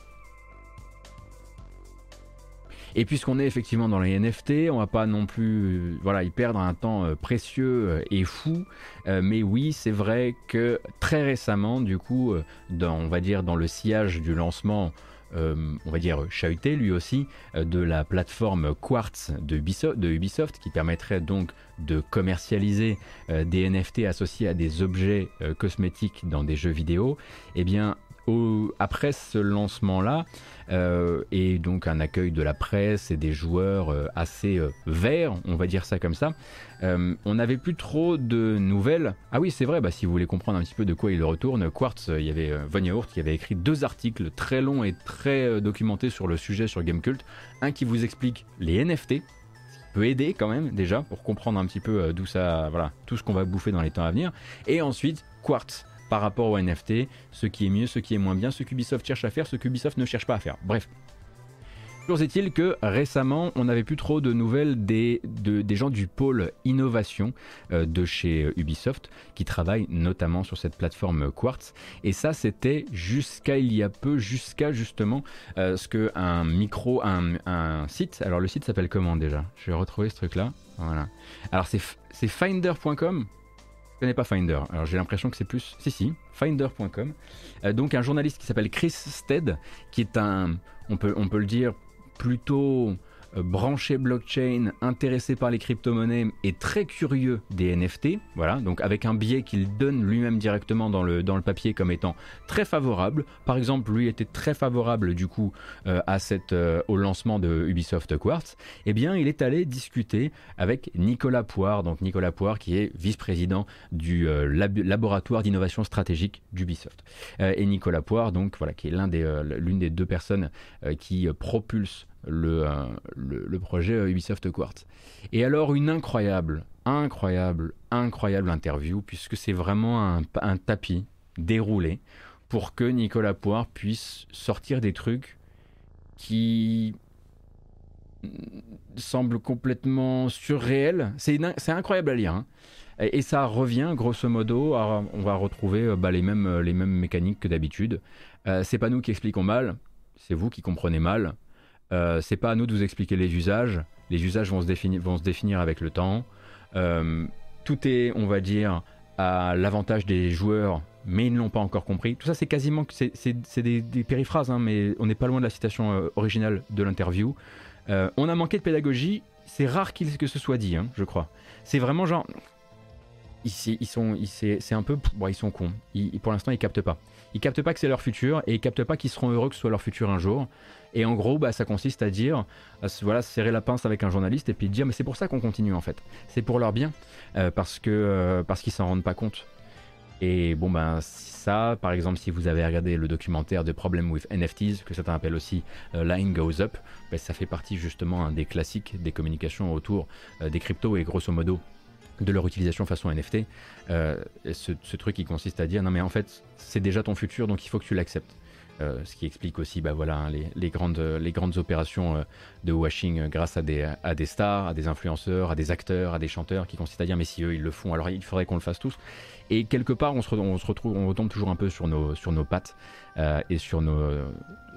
Et puisqu'on est effectivement dans les NFT, on va pas non plus euh, voilà, y perdre un temps euh, précieux euh, et fou. mais oui, c'est vrai que très récemment, du coup, dans, on va dire dans le sillage du lancement on va dire chahuté lui aussi, de la plateforme Quartz de Ubisoft, qui permettrait donc de commercialiser des NFT associés à des objets cosmétiques dans des jeux vidéo, eh bien, après ce lancement-là, euh, et donc un accueil de la presse et des joueurs euh, assez euh, verts, on va dire ça comme ça, on n'avait plus trop de nouvelles. Ah oui, c'est vrai, bah, si vous voulez comprendre un petit peu de quoi il retourne, Quartz, il y avait Von Yaourt qui avait écrit deux articles très longs et très documentés sur le sujet sur Gamecult. Un qui vous explique les NFT, peut aider quand même déjà pour comprendre un petit peu d'où ça, voilà, tout ce qu'on va bouffer dans les temps à venir. Et ensuite, Quartz par rapport au NFT, ce qui est mieux, ce qui est moins bien, ce qu'Ubisoft cherche à faire, ce qu'Ubisoft ne cherche pas à faire. Bref. Toujours est-il que récemment, on n'avait plus trop de nouvelles des, des gens du pôle innovation euh, de chez Ubisoft qui travaillent notamment sur cette plateforme Quartz. Et ça, c'était jusqu'à il y a peu, jusqu'à justement euh, ce que un micro, un, un site. Alors le site s'appelle comment déjà? Je vais retrouver ce truc-là. Voilà. Alors c'est finder.com connais pas Finder. Alors j'ai l'impression que c'est plus. Si, si, finder.com. Euh, donc un journaliste qui s'appelle Chris Stead, qui est un, on peut, le dire, plutôt branché blockchain, intéressé par les crypto-monnaies et très curieux des NFT, voilà, donc avec un biais qu'il donne lui-même directement dans le, dans le papier comme étant très favorable. Par exemple, lui était très favorable du coup euh, à cette, euh, au lancement de Ubisoft Quartz. Eh bien, il est allé discuter avec Nicolas Poire, donc Nicolas Poire qui est vice-président du laboratoire d'innovation stratégique d'Ubisoft. et Nicolas Poire, donc voilà, qui est l'un des, l'une des deux personnes qui propulse euh, le, projet Ubisoft Quartz. Et alors une incroyable, incroyable, incroyable interview, puisque c'est vraiment un, tapis déroulé pour que Nicolas Poire puisse sortir des trucs qui semblent complètement surréels. C'est incroyable à lire. Hein. Et, ça revient, grosso modo, on va retrouver euh, bah, les, mêmes, les mêmes mécaniques que d'habitude. Euh, c'est pas nous qui expliquons mal, c'est vous qui comprenez mal. Euh, c'est pas à nous de vous expliquer les usages. Les usages vont se définir, vont se définir avec le temps. Euh, tout est, on va dire, à l'avantage des joueurs, mais ils ne l'ont pas encore compris. Tout ça, c'est quasiment, c'est des, des, périphrases, hein, mais on n'est pas loin de la citation euh, originale de l'interview. on a manqué de pédagogie. C'est rare qu'il que ce soit dit, hein, je crois. C'est vraiment genre, ils, sont, c'est un peu, ils sont cons. pour l'instant, ils captent pas. Ils captent pas que c'est leur futur et ils captent pas qu'ils seront heureux que ce soit leur futur un jour. Et en gros, bah, ça consiste à dire, voilà, serrer la pince avec un journaliste et puis dire, mais c'est pour ça qu'on continue en fait. C'est pour leur bien, euh, parce que euh, parce qu'ils s'en rendent pas compte. Et bon, ben ça, par exemple, si vous avez regardé le documentaire de Problem with NFTs, que certains appellent aussi euh, Line Goes Up, ben, ça fait partie justement des classiques des communications autour euh, des cryptos et grosso modo de leur utilisation façon NFT. Ce, ce, truc qui consiste à dire non mais en fait c'est déjà ton futur donc il faut que tu l'acceptes. Euh, ce qui explique aussi bah, voilà, hein, les, grandes, opérations euh, de washing euh, grâce à des, stars, à des influenceurs, à des acteurs, à des chanteurs, qui consistent à dire mais si eux ils le font, alors il faudrait qu'on le fasse tous. Et quelque part, on se, retrouve, on retombe toujours un peu sur nos, pattes et sur, nos,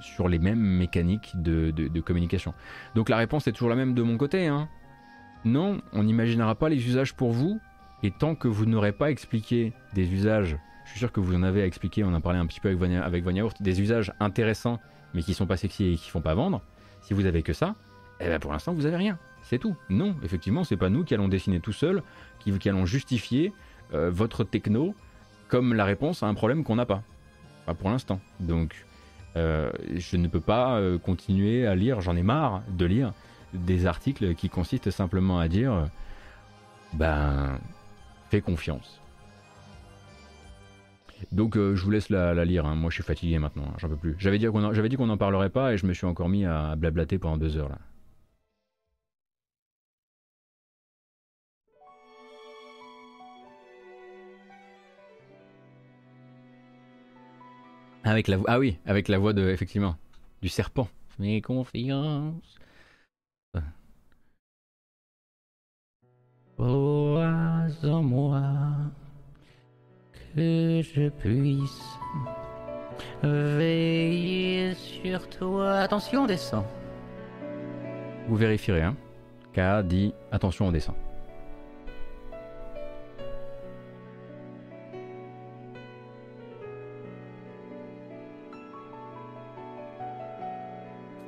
sur les mêmes mécaniques de, de, communication. Donc la réponse est toujours la même de mon côté. Hein. Non, on n'imaginera pas les usages pour vous, et tant que vous n'aurez pas expliqué des usages je suis sûr que vous en avez à expliquer, on en parlait un petit peu avec Vania, avec des usages intéressants mais qui sont pas sexy et qui font pas vendre. Si vous avez que ça, eh ben pour l'instant vous avez rien. C'est tout. Non, effectivement, c'est pas nous qui allons dessiner tout seul, qui, allons justifier euh, votre techno comme la réponse à un problème qu'on n'a pas. Pas pour l'instant. Donc, euh, je ne peux pas euh, continuer à lire, j'en ai marre de lire des articles qui consistent simplement à dire ben, fais confiance. Donc euh, je vous laisse la, lire, hein. moi je suis fatigué maintenant, hein. j'en peux plus. J'avais dit qu'on n'en parlerait pas et je me suis encore mis à blablater pendant deux heures là. Avec la voix, ah oui, avec la voix de effectivement du serpent. Mes confiance. Moi que je puisse veiller sur toi. Attention, on descend. Vous vérifierez, hein. K dit attention, on descend.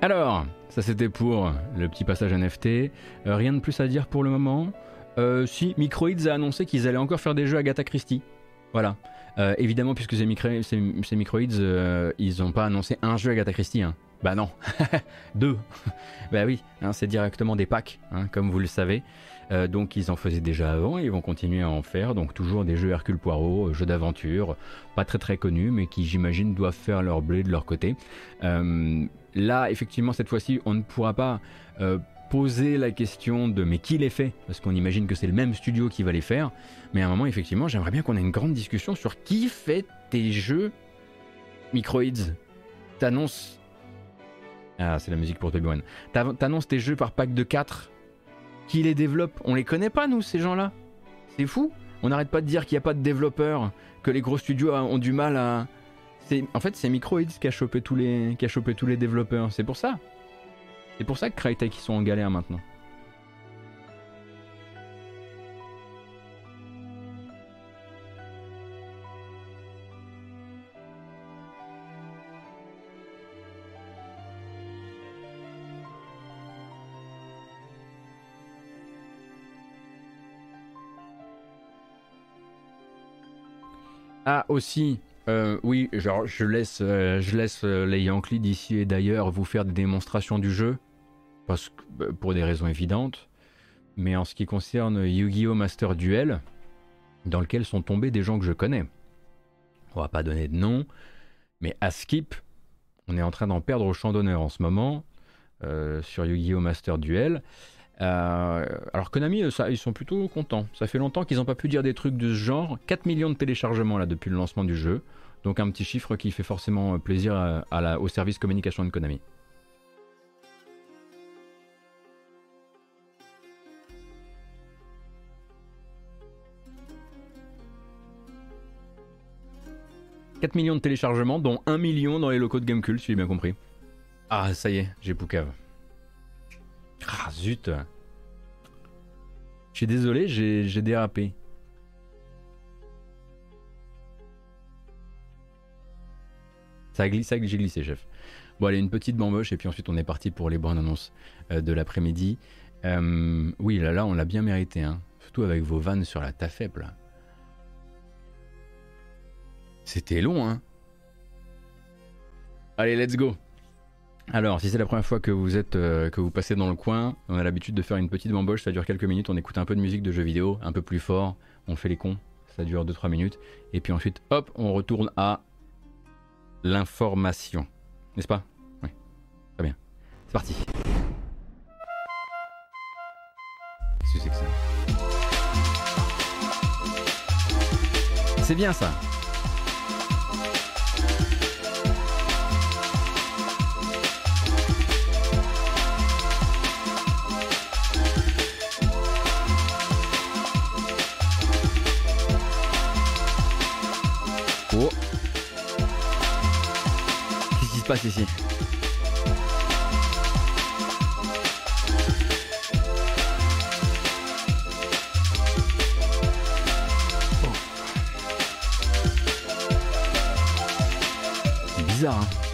Alors, ça c'était pour le petit passage NFT. Euh, rien de plus à dire pour le moment. Euh, si, Microids a annoncé qu'ils allaient encore faire des jeux Agatha Christie. Voilà. Euh, évidemment, puisque c'est micro, euh, ils n'ont pas annoncé un jeu Agatha Christie. Hein. Bah non, [laughs] deux. [laughs] bah oui, hein, c'est directement des packs, hein, comme vous le savez. Euh, donc ils en faisaient déjà avant et ils vont continuer à en faire. Donc toujours des jeux Hercule Poirot, jeux d'aventure, pas très très connus, mais qui j'imagine doivent faire leur blé de leur côté. là, effectivement, cette fois-ci, on ne pourra pas poser la question de mais qui les fait? Parce qu'on imagine que c'est le même studio qui va les faire. Mais à un moment, effectivement, j'aimerais bien qu'on ait une grande discussion sur qui fait tes jeux Microids. T'annonces. Ah, c'est la musique pour Toby One. T'annonces tes jeux par pack de 4. Qui les développe? On les connaît pas, nous, ces gens-là. C'est fou. On n'arrête pas de dire qu'il n'y a pas de développeurs, que les gros studios ont du mal à. En fait, c'est Microids qui a chopé tous les, qui a chopé tous les développeurs. C'est pour ça. C'est pour ça que Crytek ils sont en galère maintenant. Ah aussi, euh, oui, genre je laisse, euh, je laisse euh, les Yankees d'ici et d'ailleurs vous faire des démonstrations du jeu bah, pour des raisons évidentes. Mais en ce qui concerne Yu-Gi-Oh! Master Duel, dans lequel sont tombés des gens que je connais, on va pas donner de nom, mais à Skip, on est en train d'en perdre au champ d'honneur en ce moment euh, sur Yu-Gi-Oh! Master Duel. Euh, alors Konami, ça, ils sont plutôt contents. Ça fait longtemps qu'ils n'ont pas pu dire des trucs de ce genre. 4 millions de téléchargements là depuis le lancement du jeu. Donc un petit chiffre qui fait forcément plaisir au service communication de Konami. 4 millions de téléchargements, dont 1 million dans les locaux de Gamecult, si j'ai bien compris. Ah, ça y est, j'ai Poucave. Ah, zut. Je suis désolé, j'ai dérapé. Ça a glissé, j'ai glissé, chef. Bon, allez, une petite bamboche, et puis ensuite on est parti pour les bonnes annonces euh, de l'après-midi. Euh, oui, là, là, on l'a bien mérité, hein. Surtout avec vos vannes sur la tafep. C'était long, hein Allez, let's go alors, si c'est la première fois que vous êtes, euh, que vous passez dans le coin, on a l'habitude de faire une petite bamboche, ça dure quelques minutes, on écoute un peu de musique de jeux vidéo, un peu plus fort, on fait les cons, ça dure 2-3 minutes, et puis ensuite, hop, on retourne à l'information. N'est-ce pas? Oui. Très bien. C'est parti. Qu'est-ce que c'est que ça? C'est bien ça. Bizarre, hein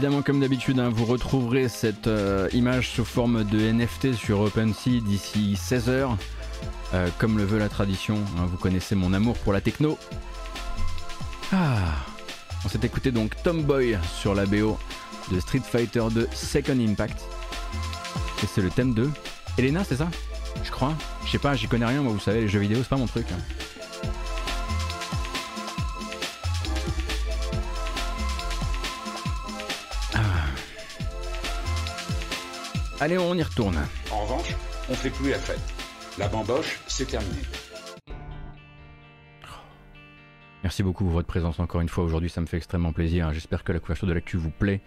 évidemment, comme d'habitude, hein, vous retrouverez cette euh, image sous forme de NFT sur OpenSea d'ici 16h. Euh, comme le veut la tradition, hein, vous connaissez mon amour pour la techno. Ah. On s'est écouté donc Tomboy sur la BO de Street Fighter 2 Second Impact. Et c'est le thème de Elena, c'est ça? Je crois. Je sais pas, j'y connais rien, moi vous savez, les jeux vidéo, c'est pas mon truc. hein. Allez, on y retourne. En revanche, on fait plus la fête. La bamboche, c'est terminé. Merci beaucoup pour votre présence encore une fois aujourd'hui, ça me fait extrêmement plaisir. J'espère que la couverture de l'actu vous plaît.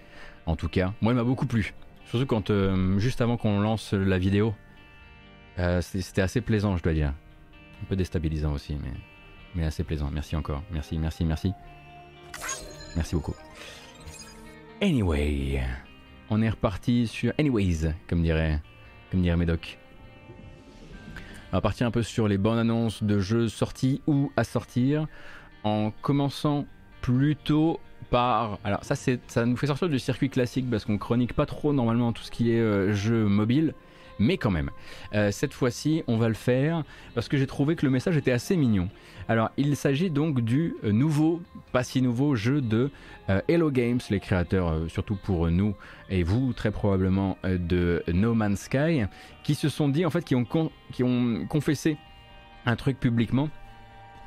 En tout cas, moi, elle m'a beaucoup plu. Surtout quand, euh, juste avant qu'on lance la vidéo, euh, c'était assez plaisant, je dois dire. Un peu déstabilisant aussi, mais, mais assez plaisant. Merci encore. Merci, merci, merci. Merci beaucoup. Anyway, on est reparti sur Anyways, comme dirait, comme dirait Médoc. On va partir un peu sur les bonnes annonces de jeux sortis ou à sortir en commençant plutôt par. Alors, ça, ça nous fait sortir du circuit classique parce qu'on chronique pas trop normalement tout ce qui est euh, jeu mobile. Mais quand même, Euh, cette fois-ci, on va le faire parce que j'ai trouvé que le message était assez mignon. Alors, il s'agit donc du euh, nouveau, pas si nouveau jeu de euh, Hello Games, les créateurs, euh, surtout pour nous et vous, très probablement, euh, de No Man's Sky, qui se sont dit, en fait, qui ont, qui ont confessé un truc publiquement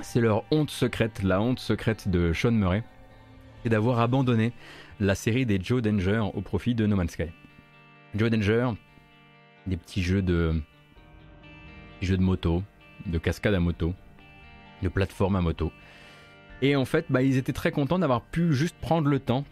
c'est leur honte secrète, la honte secrète de Sean Murray, et d'avoir abandonné la série des Joe Danger au profit de No Man's Sky. Joe Danger, des petits jeux de, jeux de moto, de cascade à moto, de plateforme à moto. Et en fait, bah, ils étaient très contents d'avoir pu juste prendre le temps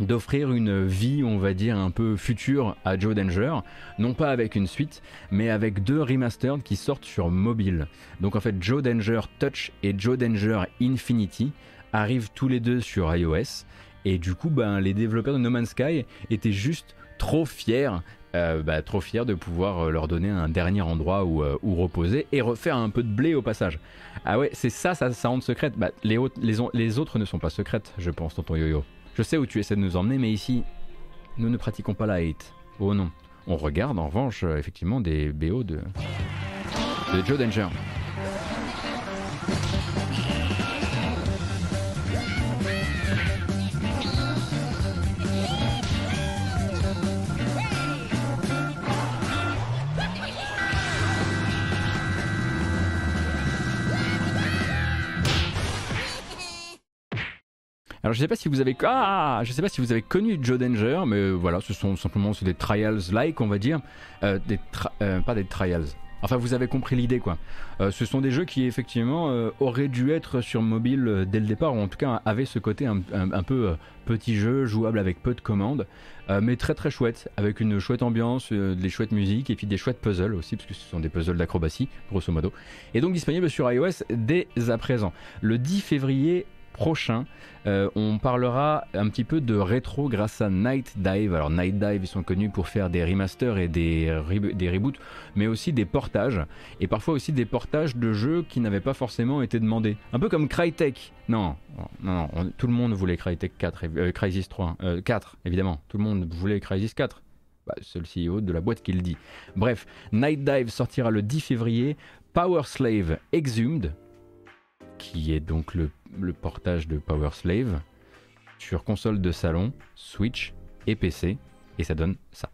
d'offrir une vie, on va dire, un peu future à Joe Danger, non pas avec une suite, mais avec deux remastered qui sortent sur mobile. Donc en fait, Joe Danger Touch et Joe Danger Infinity arrivent tous les deux sur iOS. Et du coup, ben, les développeurs de No Man's Sky étaient juste trop fiers, euh, bah, trop fiers de pouvoir euh, leur donner un dernier endroit où, euh, où reposer et refaire un peu de blé au passage. Ah ouais, c'est ça, ça, ça secrète. Bah, les, autres- les, les autres ne sont pas secrètes, je pense, tonton Yo-Yo. Je sais où tu essaies de nous emmener, mais ici, nous ne pratiquons pas la hate. Oh non. On regarde en revanche, effectivement, des BO de, de Joe Danger. Alors je sais pas si vous avez ah je sais pas si vous avez connu Joe Danger, mais voilà, ce sont simplement des trials like on va dire, Euh, euh, pas des trials. Enfin, vous avez compris l'idée, quoi. Euh, ce sont des jeux qui, effectivement, euh, auraient dû être sur mobile euh, dès le départ, ou en tout cas avaient ce côté un, peu petit jeu, jouable avec peu de commandes, mais très très chouette, avec une chouette ambiance, des chouettes musiques, et puis des chouettes puzzles aussi, parce que ce sont des puzzles d'acrobatie, grosso modo. Et donc disponible sur iOS dès à présent. Le 10 février prochain, euh, on parlera un petit peu de rétro grâce à Night Dive. Alors Night Dive, ils sont connus pour faire des remasters et des, des reboots, mais aussi des portages, et parfois aussi des portages de jeux qui n'avaient pas forcément été demandés. Un peu comme Crytek. Non, non, non tout le monde voulait Crytek 4, euh, Crysis 3, 4, euh, évidemment. Tout le monde voulait Crysis 4. Bah, c'est le CEO de la boîte qui le dit. Bref, Night Dive sortira le 10 février. Power Slave Exhumed, qui est donc le, portage de Power Slave sur console de salon, Switch et PC, et ça donne ça.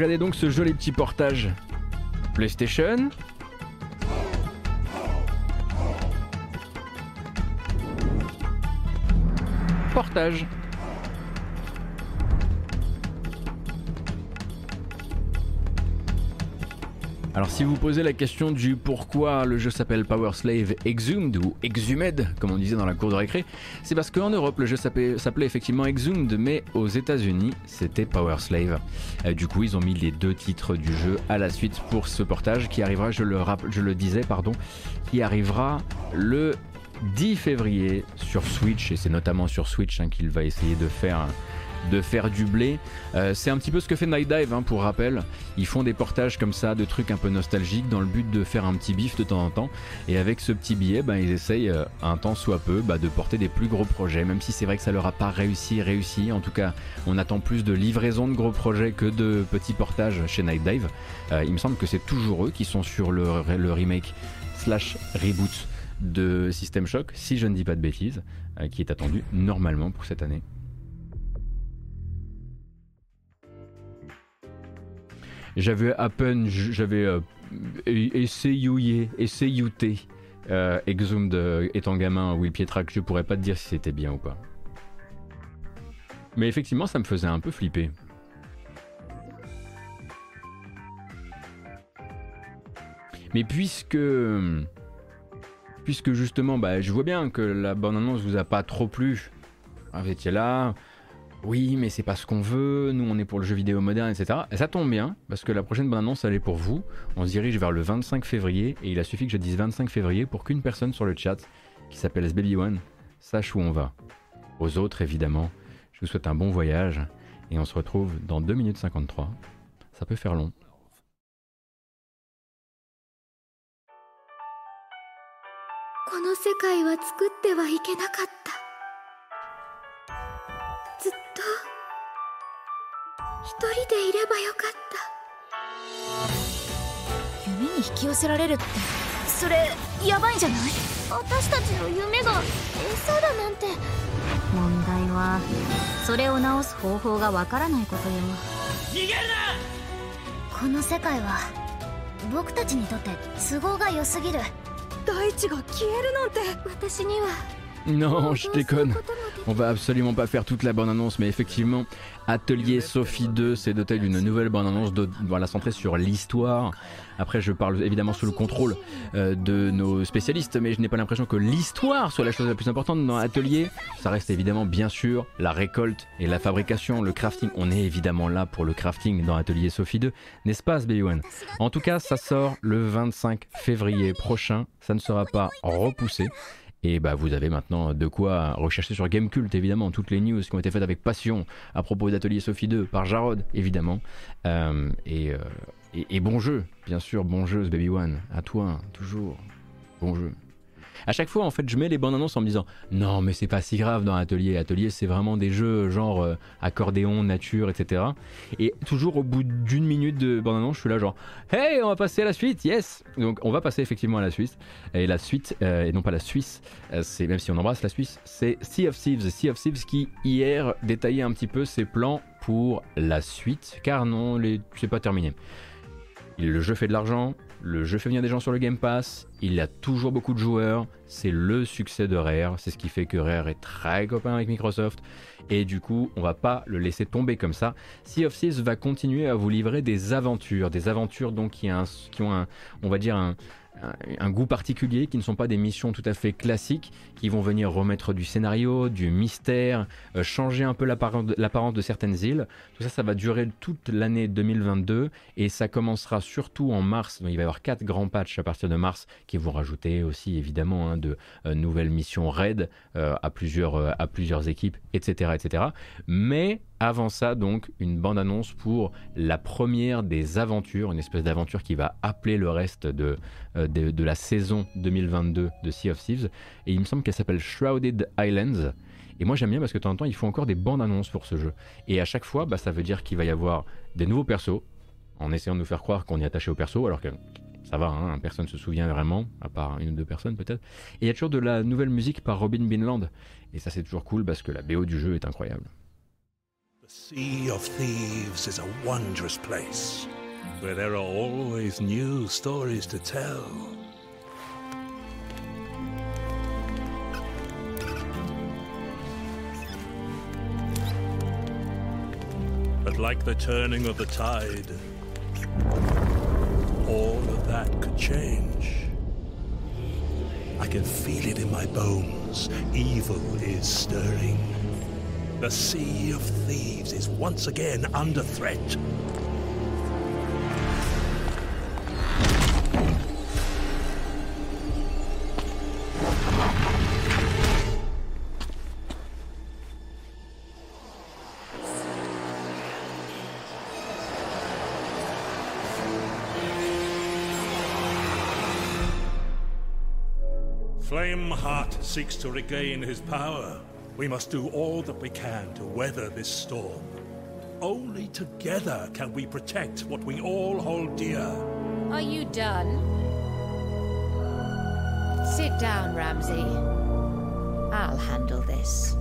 Regardez donc ce joli petit portage. PlayStation. Portage. Alors si vous posez la question du pourquoi le jeu s'appelle Power Slave Exhumed ou Exhumed comme on disait dans la cour de récré, c'est parce qu'en Europe le jeu s'appelait effectivement Exhumed mais aux États-Unis c'était Power Slave. Euh, du coup ils ont mis les deux titres du jeu à la suite pour ce portage qui arrivera, je le, disais, pardon, qui arrivera le 10 février sur Switch et c'est notamment sur Switch hein, qu'il va essayer de faire de faire du blé. Euh, c'est un petit peu ce que fait Night Dive, hein, pour rappel. Ils font des portages comme ça de trucs un peu nostalgiques dans le but de faire un petit bif de temps en temps. Et avec ce petit billet, ben, ils essayent euh, un temps soit peu bah, de porter des plus gros projets. Même si c'est vrai que ça leur a pas réussi, réussi. En tout cas, on attend plus de livraison de gros projets que de petits portages chez Night Dive. Euh, il me semble que c'est toujours eux qui sont sur le, le remake slash reboot de System Shock, si je ne dis pas de bêtises, qui est attendu normalement pour cette année. J'avais à peine, j'avais euh, essayé, essayé euh, Exhumed étant gamin Will Pietrack, je pourrais pas te dire si c'était bien ou pas. Mais effectivement, ça me faisait un peu flipper. Mais puisque puisque justement, bah, je vois bien que la bonne annonce vous a pas trop plu. Vous étiez là, oui, mais c'est pas ce qu'on veut, nous on est pour le jeu vidéo moderne, etc. Et ça tombe bien, parce que la prochaine bonne annonce, elle est pour vous. On se dirige vers le 25 février, et il a suffi que je dise 25 février pour qu'une personne sur le chat, qui s'appelle Baby One, sache où on va. Aux autres, évidemment, je vous souhaite un bon voyage, et on se retrouve dans 2 minutes 53. Ça peut faire long. ずっと。一人でいればよかった。夢に引き寄せられるって。それヤバいんじゃない？私たちの夢が餌だなんて。問題はそれを直す方法がわからないことよ。逃げるな！この世界は僕たちにとって都合が良すぎる。大地が消えるなんて。私には Non, je déconne. On va absolument pas faire toute la bande annonce, mais effectivement, Atelier Sophie 2, c'est doté d'une nouvelle bande annonce de, voilà, centrée sur l'histoire. Après, je parle évidemment sous le contrôle euh, de nos spécialistes, mais je n'ai pas l'impression que l'histoire soit la chose la plus importante dans Atelier. Ça reste évidemment, bien sûr, la récolte et la fabrication, le crafting. On est évidemment là pour le crafting dans Atelier Sophie 2, n'est-ce pas, Baby One En tout cas, ça sort le 25 février prochain. Ça ne sera pas repoussé. Et bah, vous avez maintenant de quoi rechercher sur Gamecult, évidemment, toutes les news qui ont été faites avec passion à propos d'Atelier Sophie 2 par Jarod, évidemment. Euh, euh, et, et, bon jeu, bien sûr, bon jeu, ce Baby One. À toi, toujours. Bon jeu. À chaque fois, en fait, je mets les bandes annonces en me disant non, mais c'est pas si grave dans Atelier. Atelier, c'est vraiment des jeux genre euh, accordéon, nature, etc. Et toujours au bout d'une minute de bande annonce, je suis là genre hey, on va passer à la suite, yes. Donc on va passer effectivement à la suite. Et la suite, euh, et non pas la Suisse, euh, c'est même si on embrasse la Suisse, c'est Sea of Thieves. Sea of Thieves qui hier détaillait un petit peu ses plans pour la suite, car non, les... c'est pas terminé. Le jeu fait de l'argent, le jeu fait venir des gens sur le Game Pass, il a toujours beaucoup de joueurs, c'est le succès de Rare, c'est ce qui fait que Rare est très copain avec Microsoft, et du coup, on va pas le laisser tomber comme ça. Sea of Thieves va continuer à vous livrer des aventures, des aventures donc qui, ont un, on va dire un, un goût particulier, qui ne sont pas des missions tout à fait classiques, qui vont venir remettre du scénario, du mystère, euh, changer un peu l'apparence de certaines îles. Tout ça, ça va durer toute l'année 2022 et ça commencera surtout en mars. Donc, il va y avoir quatre grands patchs à partir de mars qui vont rajouter aussi évidemment hein, de euh, nouvelles missions raid euh, à, plusieurs, à plusieurs équipes, etc., etc. Mais avant ça, donc, une bande-annonce pour la première des aventures, une espèce d'aventure qui va appeler le reste de, euh, de, la saison 2022 de Sea of Thieves. Et il me semble qu'elle s'appelle Shrouded Islands. Et moi j'aime bien parce que de temps en temps ils font encore des bandes annonces pour ce jeu. Et à chaque fois, bah, ça veut dire qu'il va y avoir des nouveaux persos, en essayant de nous faire croire qu'on est attaché aux persos, alors que ça va, hein, personne ne se souvient vraiment, à part une ou deux personnes peut-être. Et il y a toujours de la nouvelle musique par Robin Binland. Et ça c'est toujours cool parce que la BO du jeu est incroyable. Sea of Thieves is a wondrous place where there are always new stories to tell. But like the turning of the tide, all of that could change. I can feel it in my bones. Evil is stirring. The Sea of Thieves is once again under threat. Flameheart seeks to regain his power. We must do all that we can to weather this storm. Only together can we protect what we all hold dear. Are you done? Sit down, Ramsey. I'll handle this.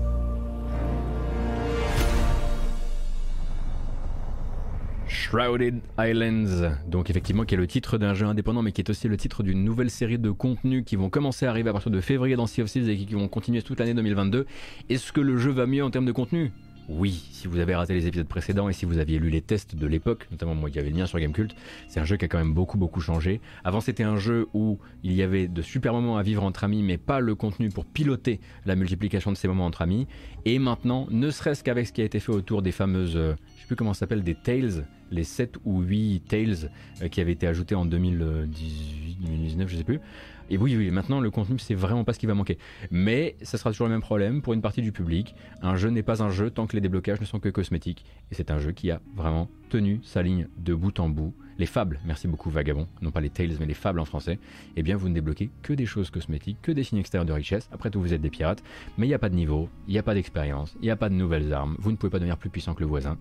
Shrouded Islands, donc effectivement qui est le titre d'un jeu indépendant mais qui est aussi le titre d'une nouvelle série de contenus qui vont commencer à arriver à partir de février dans Sea of Thieves et qui vont continuer toute l'année 2022. Est-ce que le jeu va mieux en termes de contenu? Oui, si vous avez raté les épisodes précédents et si vous aviez lu les tests de l'époque, notamment moi qui avait le lien sur Gamecult, c'est un jeu qui a quand même beaucoup beaucoup changé. Avant c'était un jeu où il y avait de super moments à vivre entre amis mais pas le contenu pour piloter la multiplication de ces moments entre amis. Et maintenant, ne serait-ce qu'avec ce qui a été fait autour des fameuses, euh, je sais plus comment ça s'appelle, des Tales, les 7 ou 8 Tales euh, qui avaient été ajoutés en 2018, 2019, je sais plus. Et oui, oui, maintenant le contenu c'est vraiment pas ce qui va manquer. Mais ça sera toujours le même problème pour une partie du public. Un jeu n'est pas un jeu tant que les déblocages ne sont que cosmétiques. Et c'est un jeu qui a vraiment tenu sa ligne de bout en bout. Les fables, merci beaucoup Vagabond, non pas les Tales mais les fables en français, eh bien vous ne débloquez que des choses cosmétiques, que des signes extérieurs de richesse. Après tout, vous êtes des pirates, mais il n'y a pas de niveau, il n'y a pas d'expérience, il n'y a pas de nouvelles armes, vous ne pouvez pas devenir plus puissant que le voisin.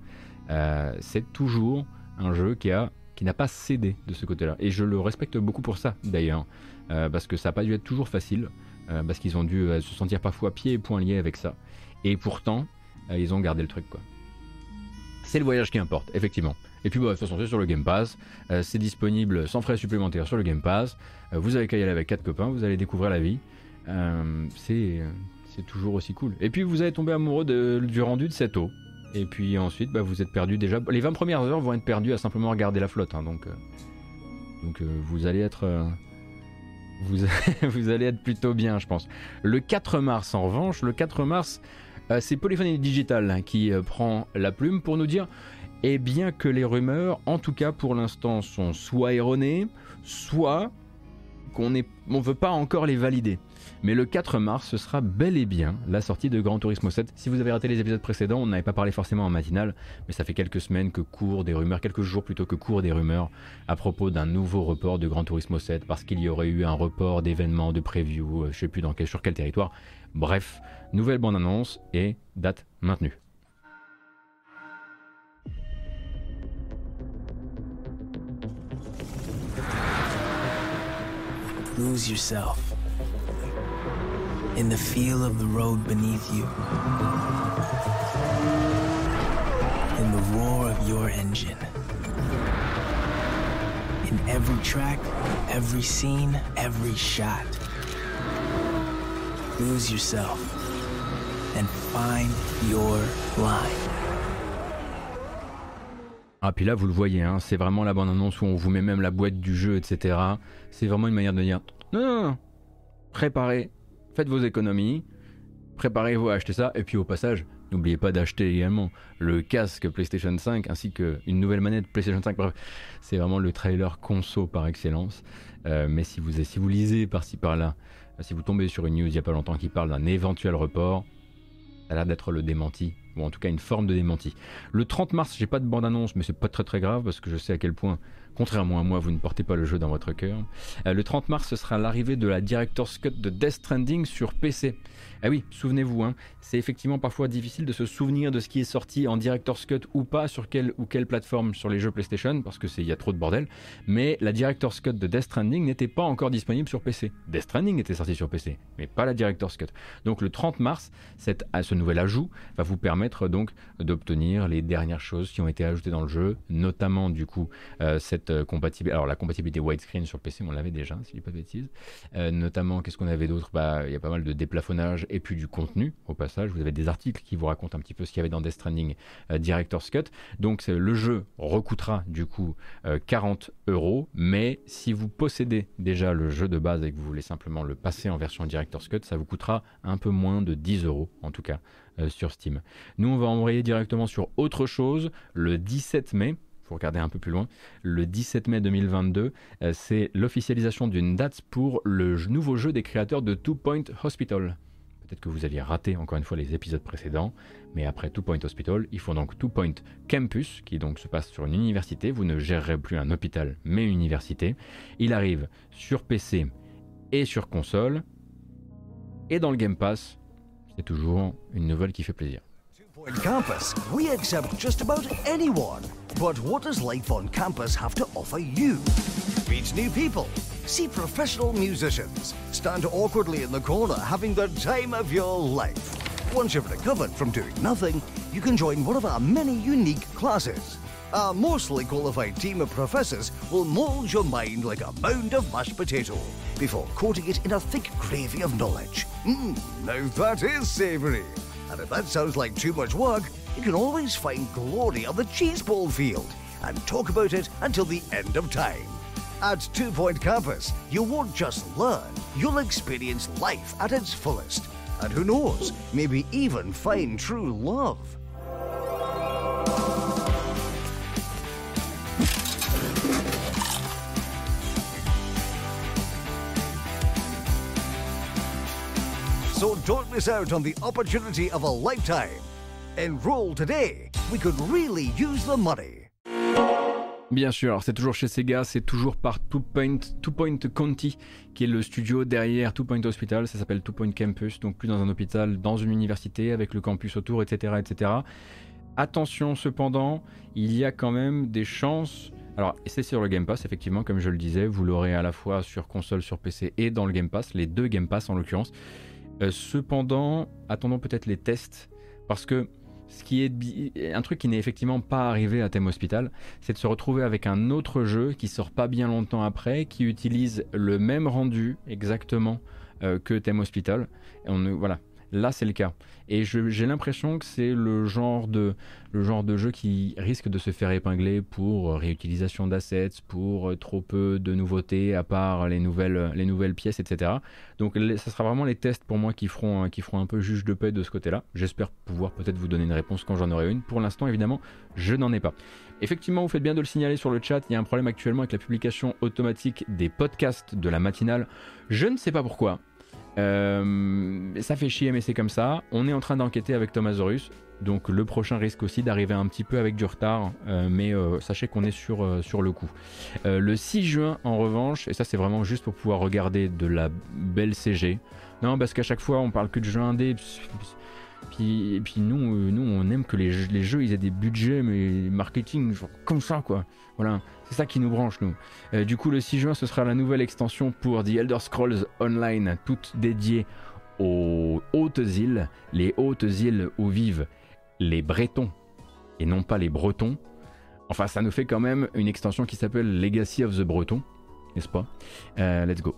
Euh, c'est toujours un jeu qui a qui n'a pas cédé de ce côté-là. Et je le respecte beaucoup pour ça d'ailleurs, euh, parce que ça n'a pas dû être toujours facile, euh, parce qu'ils ont dû se sentir parfois pieds et poings liés avec ça. Et pourtant, ils ont gardé le truc quoi. C'est le voyage qui importe, effectivement. Et puis, bah, de toute façon, c'est sur le Game Pass. c'est disponible sans frais supplémentaires sur le Game Pass. vous avez qu'à y aller avec quatre copains, vous allez découvrir la vie. c'est toujours aussi cool. Et puis, vous allez tomber amoureux du rendu de cette eau. Et puis ensuite, bah, vous êtes perdu déjà. Les 20 premières heures vont être perdues à simplement regarder la flotte. Hein, donc euh, euh, vous allez être. Euh, [laughs] vous, allez être plutôt bien, je pense. Le 4 mars, en revanche, le 4 mars, c'est Polyphony Digital hein, qui prend la plume pour nous dire eh bien que les rumeurs, en tout cas pour l'instant, sont soit erronées, soit qu'on ne veut pas encore les valider. Mais le 4 mars, ce sera bel et bien la sortie de Gran Turismo 7. Si vous avez raté les épisodes précédents, on n'avait pas parlé forcément en matinale, mais ça fait quelques semaines que courent des rumeurs, quelques jours plutôt que courent des rumeurs à propos d'un nouveau report de Gran Turismo 7 parce qu'il y aurait eu un report d'événements, de preview, euh, je sais plus dans quel, sur quel territoire. Bref, nouvelle bande-annonce et date maintenue. Lose yourself in the feel of the road beneath you, in the roar of your engine, in every track, every scene, every shot. Lose yourself and find your line. Ah, puis là, vous le voyez, hein, c'est vraiment la bande-annonce où on vous met même la boîte du jeu, etc. C'est vraiment une manière de dire non, non, non, préparez, faites vos économies, préparez-vous à acheter ça, et puis au passage, n'oubliez pas d'acheter également le casque PlayStation 5 ainsi qu'une nouvelle manette PlayStation 5. Bref, c'est vraiment le trailer conso par excellence. Euh, mais si vous, si vous lisez par-ci par-là, si vous tombez sur une news il n'y a pas longtemps qui parle d'un éventuel report, ça a l'air d'être le démenti ou en tout cas une forme de démenti. Le 30 mars, j'ai pas de bande-annonce, mais c'est pas très très grave parce que je sais à quel point, contrairement à moi, vous ne portez pas le jeu dans votre cœur. Euh, le 30 mars, ce sera l'arrivée de la Director's Cut de Death Stranding sur PC. Ah oui, souvenez-vous, hein, c'est effectivement parfois difficile de se souvenir de ce qui est sorti en Director's Cut ou pas sur quelle ou quelle plateforme sur les jeux PlayStation parce que c'est il y a trop de bordel. Mais la Director's Cut de Death Stranding n'était pas encore disponible sur PC. Death Stranding était sorti sur PC, mais pas la Director's Cut. Donc le 30 mars, cette, ce nouvel ajout va vous permettre donc d'obtenir les dernières choses qui ont été ajoutées dans le jeu, notamment du coup euh, cette euh, compatibilité. Alors la compatibilité widescreen sur PC, on l'avait déjà, si je dis pas de bêtises. Euh, notamment, qu'est-ce qu'on avait d'autre? Bah, il y a pas mal de déplafonnage et puis du contenu au passage. Vous avez des articles qui vous racontent un petit peu ce qu'il y avait dans Death Stranding Director's Cut. Donc le jeu recoûtera du coup 40 euros, mais si vous possédez déjà le jeu de base et que vous voulez simplement le passer en version Director's Cut, ça vous coûtera un peu moins de 10 euros en tout cas sur Steam. Nous, on va envoyer directement sur autre chose le 17 mai faut regarder un peu plus loin, le 17 mai 2022, c'est l'officialisation d'une date pour le nouveau jeu des créateurs de Two Point Hospital. Peut-être que vous aviez raté encore une fois les épisodes précédents, mais après Two Point Hospital, il faut donc Two Point Campus, qui donc se passe sur une université. Vous ne gérerez plus un hôpital, mais une université. Il arrive sur PC et sur console, et dans le Game Pass. C'est toujours une nouvelle qui fait plaisir. Campus, we accept just about anyone. But what does life on campus have to offer you? Meet new people, see professional musicians, stand awkwardly in the corner having the time of your life. Once you've recovered from doing nothing, you can join one of our many unique classes. Our mostly qualified team of professors will mould your mind like a mound of mashed potato before coating it in a thick gravy of knowledge. Mmm, now that is savoury. And if that sounds like too much work, you can always find glory on the cheese ball field and talk about it until the end of time. At Two Point Campus, you won't just learn, you'll experience life at its fullest. And who knows, maybe even find true love. So don't miss out on the opportunity of a lifetime. Enroll today. We could really use the money. Bien sûr, c'est toujours chez Sega, c'est toujours par Two Point, Two Point County, qui est le studio derrière Two Point Hospital, ça s'appelle Two Point Campus, donc plus dans un hôpital, dans une université, avec le campus autour, etc. etc. Attention cependant, il y a quand même des chances alors, c'est sur le Game Pass, effectivement, comme je le disais, vous l'aurez à la fois sur console, sur PC et dans le Game Pass, les deux Game Pass en l'occurrence. Euh, cependant, attendons peut-être les tests, parce que ce qui est un truc qui n'est effectivement pas arrivé à Thème Hospital, c'est de se retrouver avec un autre jeu qui sort pas bien longtemps après, qui utilise le même rendu exactement euh, que Thème Hospital. Et on, voilà, Là, c'est le cas. Et j'ai l'impression que c'est le, genre de, le genre de jeu qui risque de se faire épingler pour réutilisation d'assets, pour trop peu de nouveautés à part les nouvelles, les nouvelles pièces, etc. Donc, ce sera vraiment les tests pour moi qui feront, qui feront un peu juge de paix de ce côté-là. J'espère pouvoir peut-être vous donner une réponse quand j'en aurai une. Pour l'instant, évidemment, je n'en ai pas. Effectivement, vous faites bien de le signaler sur le chat. Il y a un problème actuellement avec la publication automatique des podcasts de la matinale. Je ne sais pas pourquoi. Ça fait chier, mais c'est comme ça. On est en train d'enquêter avec Thomasaurus. Donc le prochain risque aussi d'arriver un petit peu avec du retard, mais sachez qu'on est sur, sur le coup. le 6 juin en revanche, et ça c'est vraiment juste pour pouvoir regarder de la belle CG. Non, parce qu'à chaque fois on parle que de jeux indés, puis, et puis nous, euh, nous, on aime que les, les, jeux ils aient des budgets, mais marketing, genre comme ça quoi. Voilà, c'est ça qui nous branche nous. Euh, du coup, le 6 juin, ce sera la nouvelle extension pour The Elder Scrolls Online, toute dédiée aux hautes îles, les hautes îles où vivent les Bretons et non pas les Bretons. Enfin, ça nous fait quand même une extension qui s'appelle Legacy of the Breton, n'est-ce pas? Euh, Let's go.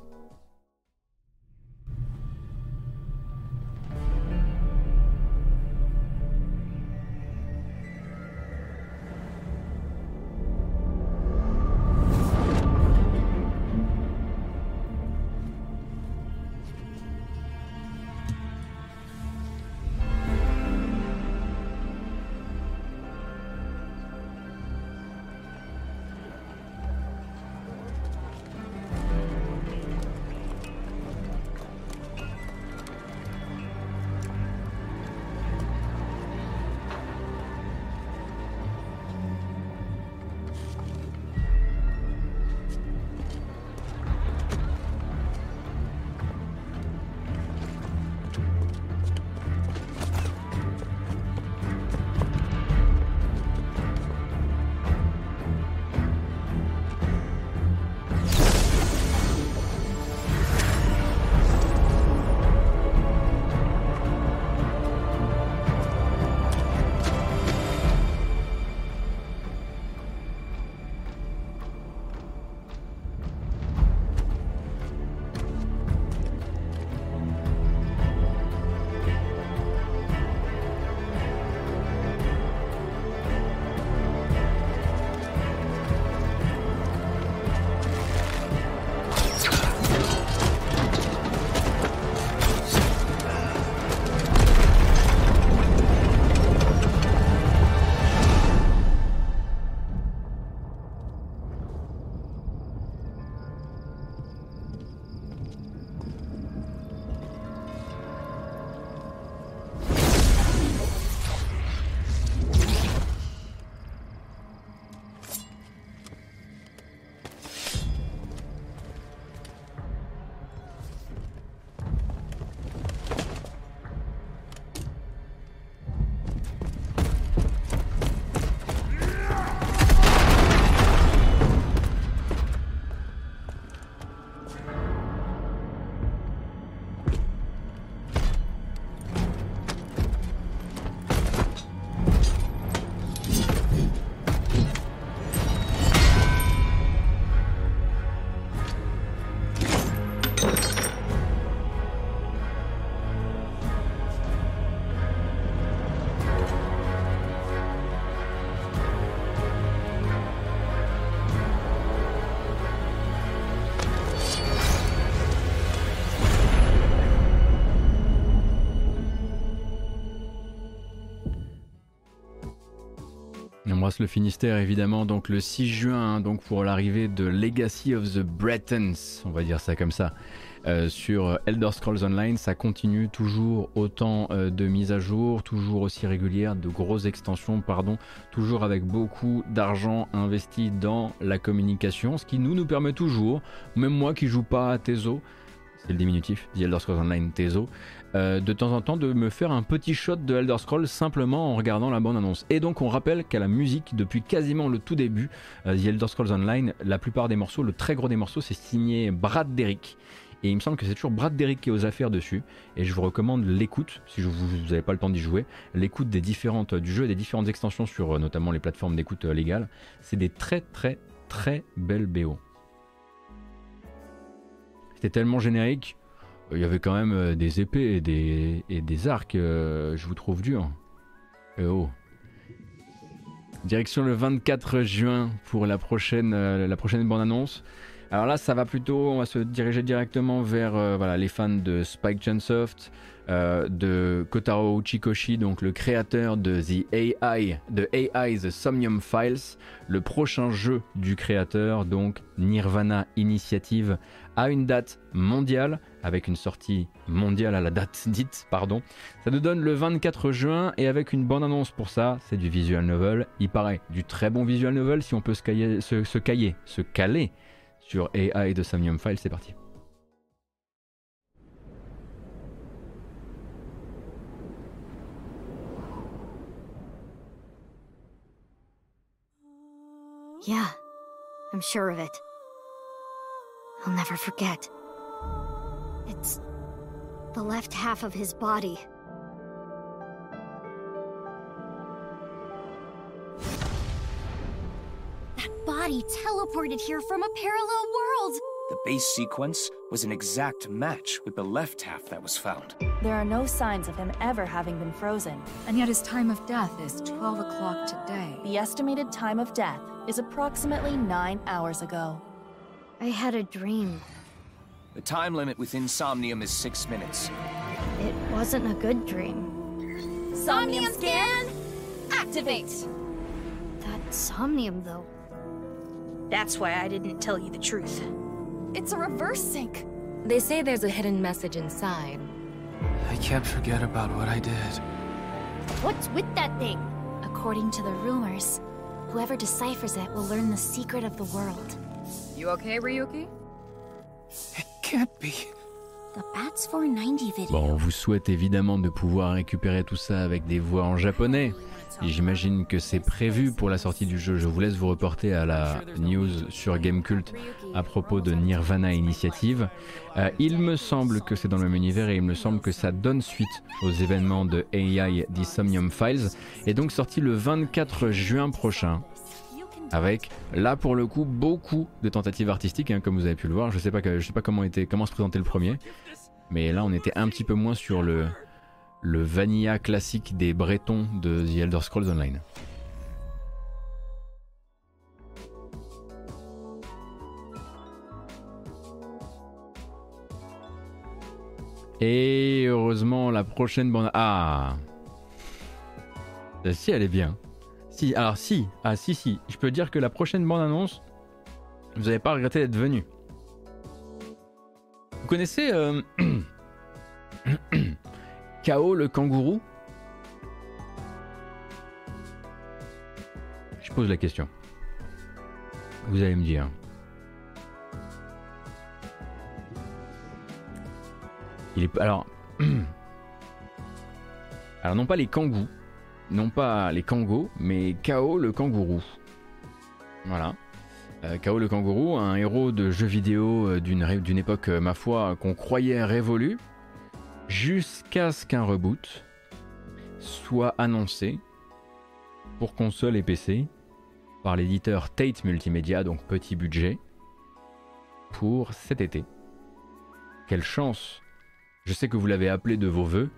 Le Finistère évidemment, donc le 6 juin, hein, donc pour l'arrivée de Legacy of the Bretons, on va dire ça comme ça, euh, sur Elder Scrolls Online. Ça continue toujours autant euh, de mises à jour, toujours aussi régulière, de grosses extensions, pardon, toujours avec beaucoup d'argent investi dans la communication, ce qui nous nous permet toujours, même moi qui joue pas à Tezo, c'est le diminutif, The Elder Scrolls Online Tezo, euh, de temps en temps de me faire un petit shot de Elder Scrolls simplement en regardant la bande annonce. Et donc on rappelle qu'à la musique, depuis quasiment le tout début, euh, The Elder Scrolls Online, la plupart des morceaux, le très gros des morceaux, c'est signé Brad Derrick. Et il me semble que c'est toujours Brad Derrick qui est aux affaires dessus. Et je vous recommande l'écoute, si vous n'avez pas le temps d'y jouer, l'écoute des différentes du jeu et des différentes extensions sur euh, notamment les plateformes d'écoute légales. C'est des très très très belles BO. C'était tellement générique il y avait quand même euh, des épées et des, arcs, euh, je vous trouve dur. Eh oh. Direction le 24 juin pour la prochaine, euh, la prochaine bande-annonce. Alors là, ça va plutôt, on va se diriger directement vers euh, voilà, les fans de Spike Chunsoft, euh, de Kotaro Uchikoshi, donc le créateur de The AI, de AI The Somnium Files, le prochain jeu du créateur, donc Nirvana Initiative, a une date mondiale, avec une sortie mondiale à la date [laughs] dite, pardon. Ça nous donne le 24 juin, et avec une bonne annonce pour ça, c'est du visual novel. Il paraît du très bon visual novel si on peut se, cailler, se, se, cailler, se caler sur AI The Somnium Files, c'est parti. Yeah, I'm sure of it. I'll never forget. It's the left half of his body. Body teleported here from a parallel world! The base sequence was an exact match with the left half that was found. There are no signs of him ever having been frozen. And yet his time of death is 12 o'clock today. The estimated time of death is approximately nine hours ago. I had a dream. The time limit with Insomnium is six minutes. It wasn't a good dream. Somnium scan? Activate! That somnium, though. That's why I didn't tell you the truth. It's a reverse sync. They say there's a hidden message inside. I can't forget about what I did. What's with that thing? According to the rumors, whoever deciphers it will learn the secret of the world. You okay, Ryuki? It can't be. The Bats 490 video. Bon, on vous souhaite évidemment de pouvoir récupérer tout ça avec des voix en japonais. J'imagine que c'est prévu pour la sortie du jeu. Je vous laisse vous reporter à la news sur Gamecult à propos de Nirvana Initiative. Euh, il me semble que c'est dans le même univers et il me semble que ça donne suite aux événements de AI The Somnium Files. Et donc sorti le 24 juin prochain. Avec là pour le coup beaucoup de tentatives artistiques, hein, comme vous avez pu le voir. Je sais sais pas comment, comment se présentait le premier, mais là on était un petit peu moins sur le, le vanilla classique des Bretons de The Elder Scrolls Online. Et heureusement, la prochaine bande. Ah Si, elle est bien. Si, alors si, ah si, si. Je peux dire que la prochaine bande annonce, vous n'avez pas regretté d'être venu. Vous connaissez. Euh... [clears throat] K.O. le kangourou Je pose la question. Vous allez me dire. Il est alors [clears throat] alors non pas les kangous, non pas les kangos, mais K.O. le kangourou. Voilà. Euh, K.O. le kangourou, un héros de jeu vidéo euh, d'une époque, euh, ma foi, qu'on croyait révolue, jusqu'à ce qu'un reboot soit annoncé pour console et PC par l'éditeur Tate Multimedia, donc petit budget, pour cet été. Quelle chance Je sais que vous l'avez appelé de vos voeux,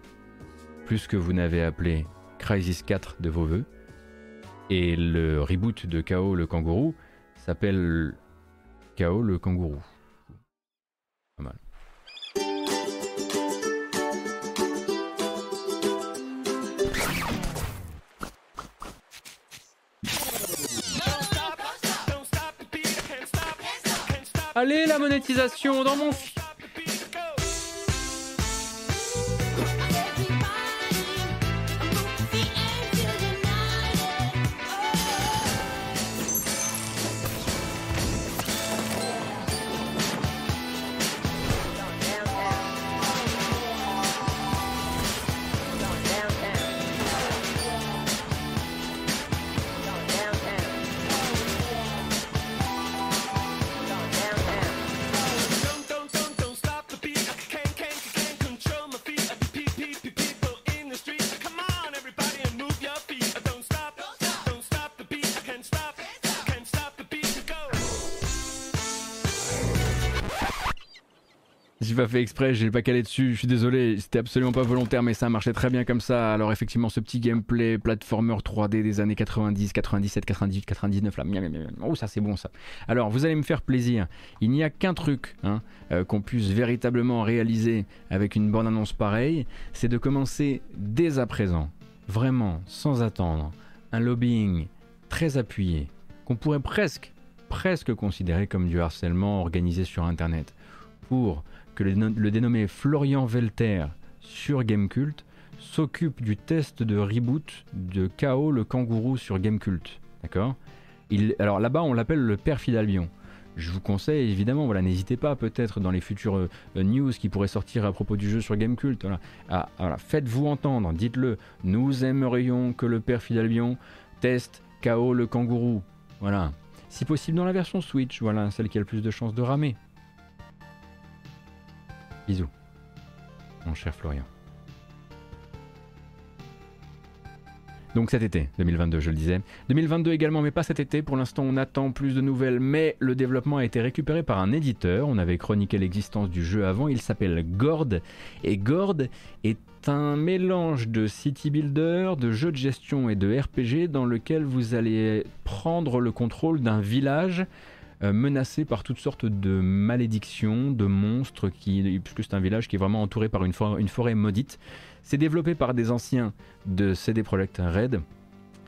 plus que vous n'avez appelé Crisis 4 de vos voeux. Et le reboot de KO le kangourou s'appelle KO le kangourou. Allez, la monétisation dans mon... fait exprès, j'ai pas calé dessus, je suis désolé, c'était absolument pas volontaire, mais ça marchait très bien comme ça. Alors effectivement, ce petit gameplay platformer 3D des années 90, 97, 98, 99, là, oh ça c'est bon ça. Alors vous allez me faire plaisir, il n'y a qu'un truc hein, euh, qu'on puisse véritablement réaliser avec une bonne annonce pareille, c'est de commencer dès à présent, vraiment, sans attendre, un lobbying très appuyé, qu'on pourrait presque, presque considérer comme du harcèlement organisé sur Internet, pour que le, dénommé Florian Velter sur Gamecult s'occupe du test de reboot de KO le kangourou sur Gamecult. D'accord? Alors là-bas, on l'appelle le père Fidalbion. Je vous conseille évidemment, voilà, n'hésitez pas peut-être dans les futures euh, news qui pourraient sortir à propos du jeu sur Gamecult. Voilà. voilà. Faites-vous entendre, dites-le. Nous aimerions que le père Fidalbion teste KO le kangourou. Voilà. Si possible dans la version Switch, voilà, celle qui a le plus de chances de ramer. Bisous, mon cher Florian. Donc cet été 2022, je le disais. 2022 également, mais pas cet été. Pour l'instant, on attend plus de nouvelles, mais le développement a été récupéré par un éditeur. On avait chroniqué l'existence du jeu avant. Il s'appelle Gord. Et Gord est un mélange de city builder, de jeu de gestion et de RPG dans lequel vous allez prendre le contrôle d'un village euh, menacé par toutes sortes de malédictions, de monstres, qui, puisque c'est un village qui est vraiment entouré par une, une forêt maudite. C'est développé par des anciens de CD Projekt Red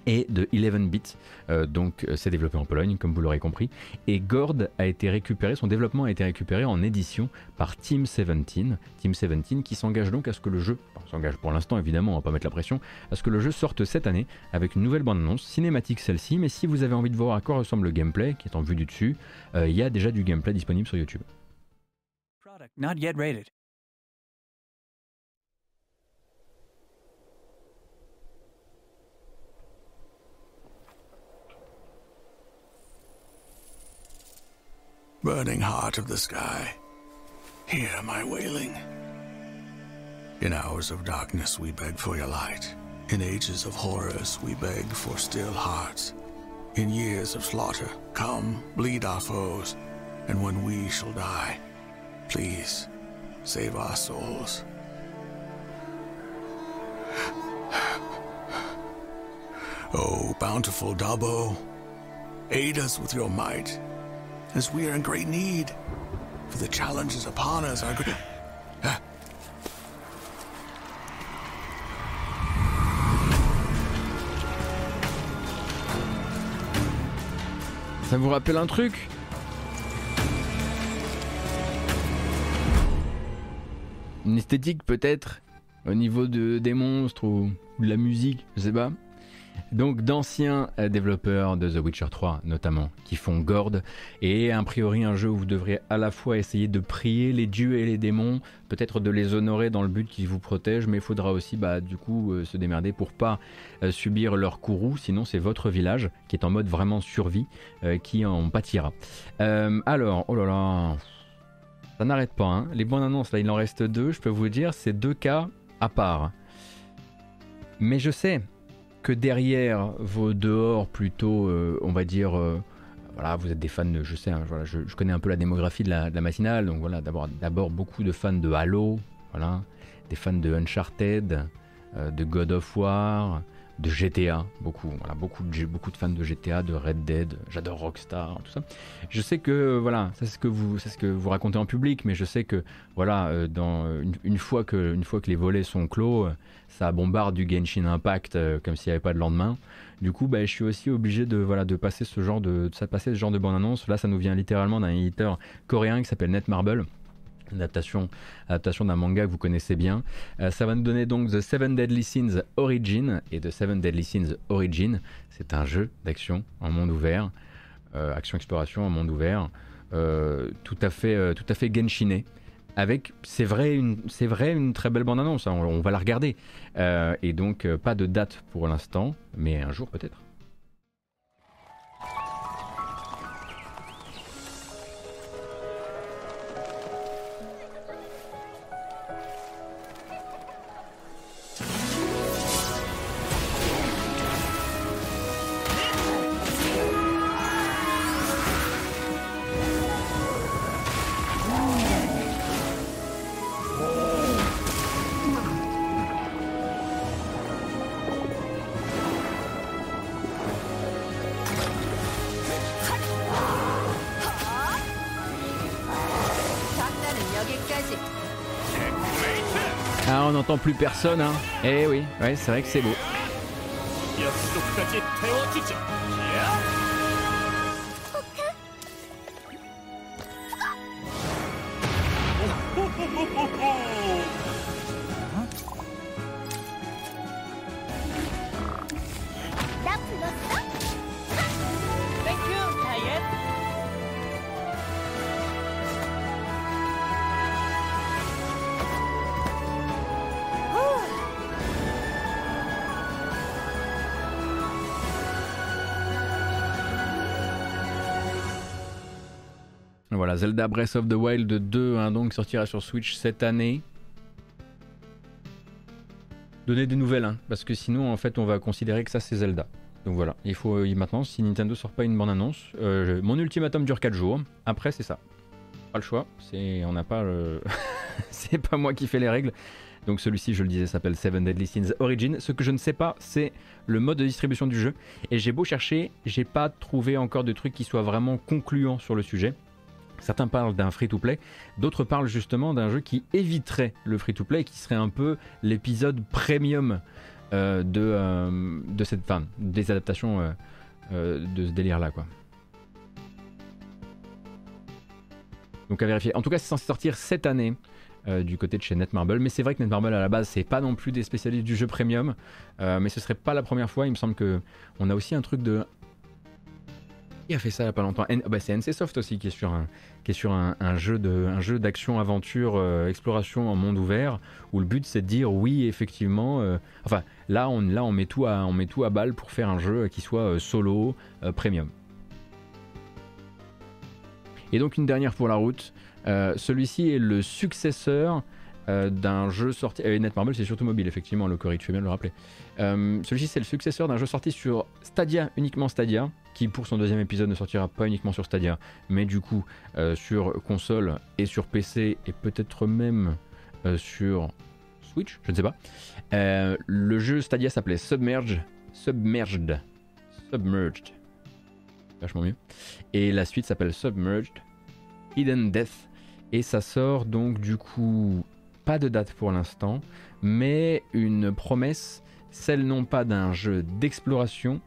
et de 11 bits. Euh, donc euh, c'est développé en Pologne, comme vous l'aurez compris. Et Gord a été récupéré, son développement a été récupéré en édition par Team 17. Team 17 qui s'engage donc à ce que le jeu, s'engage pour l'instant évidemment, on va pas mettre la pression, à ce que le jeu sorte cette année avec une nouvelle bande-annonce cinématique celle-ci. Mais si vous avez envie de voir à quoi ressemble le gameplay, qui est en vue du dessus, euh, il y a déjà du gameplay disponible sur YouTube. not yet rated. Burning heart of the sky, hear my wailing. In hours of darkness we beg for your light. In ages of horrors we beg for still hearts. In years of slaughter, come, bleed our foes. And when we shall die, please, save our souls. oh, bountiful Dabo, aid us with your might as we are in great need. For the challenges upon us are great. Ça vous rappelle un truc? Une esthétique peut-être au niveau de, des monstres ou de la musique, je sais pas. Donc d'anciens euh, développeurs de The Witcher 3 notamment, qui font Gord, et a priori un jeu où vous devrez à la fois essayer de prier les dieux et les démons, peut-être de les honorer dans le but qu'ils vous protègent, mais il faudra aussi bah, du coup euh, se démerder pour pas euh, subir leur courroux, sinon c'est votre village qui est en mode vraiment survie qui en pâtira. alors, oh là là, ça n'arrête pas, hein. les bonnes annonces là il en reste deux, je peux vous dire, c'est deux cas à part. Mais je sais, que derrière vos dehors plutôt, euh, on va dire, euh, voilà, vous êtes des fans, je sais, hein, je, connais un peu la démographie de la, matinale, donc voilà, d'abord, d'abord beaucoup de fans de Halo, voilà, des fans de Uncharted, euh, de God of War, de GTA, beaucoup, voilà, beaucoup, de, beaucoup de fans de GTA, de Red Dead, j'adore Rockstar, tout ça. Je sais que, voilà, c'est ce que vous, c'est ce que vous racontez en public, mais je sais que, voilà, dans, une, fois que, une fois que les volets sont clos, ça bombarde du Genshin Impact euh, comme s'il n'y avait pas de lendemain. Du coup, bah, je suis aussi obligé de, voilà, de passer ce genre de, de passer ce genre de bande annonce. Là, ça nous vient littéralement d'un éditeur coréen qui s'appelle Netmarble. Adaptation, adaptation d'un manga que vous connaissez bien. Euh, ça va nous donner donc The Seven Deadly Sins Origin. Et The Seven Deadly Sins Origin, c'est un jeu d'action en monde ouvert, euh, action-exploration en monde ouvert, tout à fait, tout à fait Genshiné avec, c'est vrai, une, c'est vrai, une très belle bande-annonce, hein, on, va la regarder. Euh, et donc, euh, pas de date pour l'instant, mais un jour peut-être. Plus personne, hein. Eh oui, ouais, c'est vrai que c'est beau. Zelda Breath of the Wild 2 hein, donc sortira sur Switch cette année. Donnez des nouvelles, hein, parce que sinon en fait on va considérer que ça c'est Zelda. Donc voilà, il faut maintenant, si Nintendo sort pas une bonne annonce, euh, mon ultimatum dure 4 jours. Après c'est ça. Pas le choix, c'est on n'a pas [laughs] c'est pas moi qui fais les règles. Donc celui-ci, je le disais, s'appelle Seven Deadly Sins Origin. Ce que je ne sais pas, c'est le mode de distribution du jeu. Et j'ai beau chercher, j'ai pas trouvé encore de truc qui soit vraiment concluant sur le sujet. Certains parlent d'un free-to-play, d'autres parlent justement d'un jeu qui éviterait le free-to-play, qui serait un peu l'épisode premium euh, de, euh, de cette des adaptations euh, de ce délire-là, quoi. Donc à vérifier. En tout cas, c'est censé sortir cette année. du côté de chez Netmarble. Mais c'est vrai que Netmarble à la base, c'est pas non plus des spécialistes du jeu premium. mais ce serait pas la première fois. Il me semble que on a aussi un truc de qui a fait ça il n'y a pas longtemps bah, C'est NCSoft aussi qui est sur un, qui est sur un, jeu de, un jeu d'action aventure euh, exploration en monde ouvert où le but c'est de dire oui effectivement. Euh, enfin là on là on met tout à on met tout à balle pour faire un jeu qui soit euh, solo premium. Et donc une dernière pour la route. Celui-ci est le successeur d'un jeu sorti. Euh, Netmarble, c'est surtout mobile, effectivement, le Cory, tu fais bien de le rappeler. Celui-ci, c'est le successeur d'un jeu sorti sur Stadia, uniquement Stadia, qui pour son deuxième épisode ne sortira pas uniquement sur Stadia, mais du coup euh, sur console et sur PC et peut-être même euh, sur Switch, je ne sais pas. Euh, le jeu Stadia s'appelait Submerge, Submerged, Submerged, vachement mieux. Et la suite s'appelle Submerged, Hidden Death, et ça sort donc du coup pas de date pour l'instant, mais une promesse, celle non pas d'un jeu d'exploration,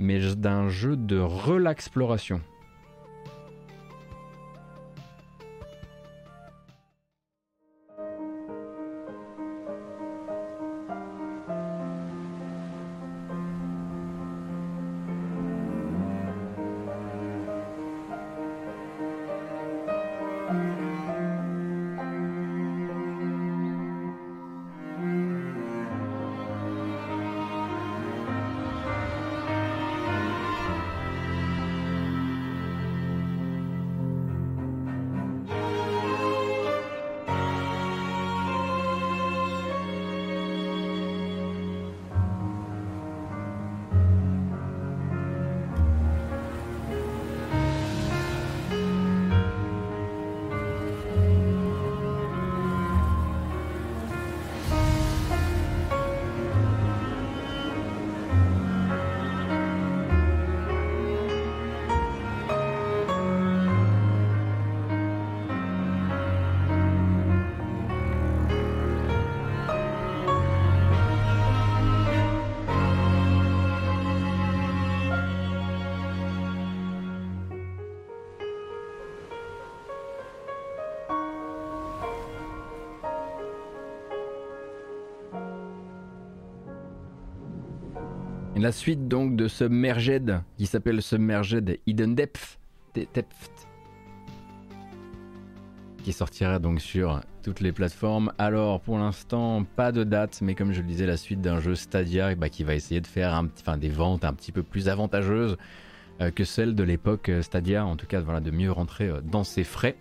mais d'un jeu de relaxploration. La suite donc de Submerged, qui s'appelle Submerged Hidden Depth, qui sortira donc sur toutes les plateformes. Alors pour l'instant, pas de date, mais comme je le disais, la suite d'un jeu Stadia bah, qui va essayer de faire des ventes un petit peu plus avantageuses que celles de l'époque euh, Stadia, en tout cas de mieux rentrer euh, dans ses frais.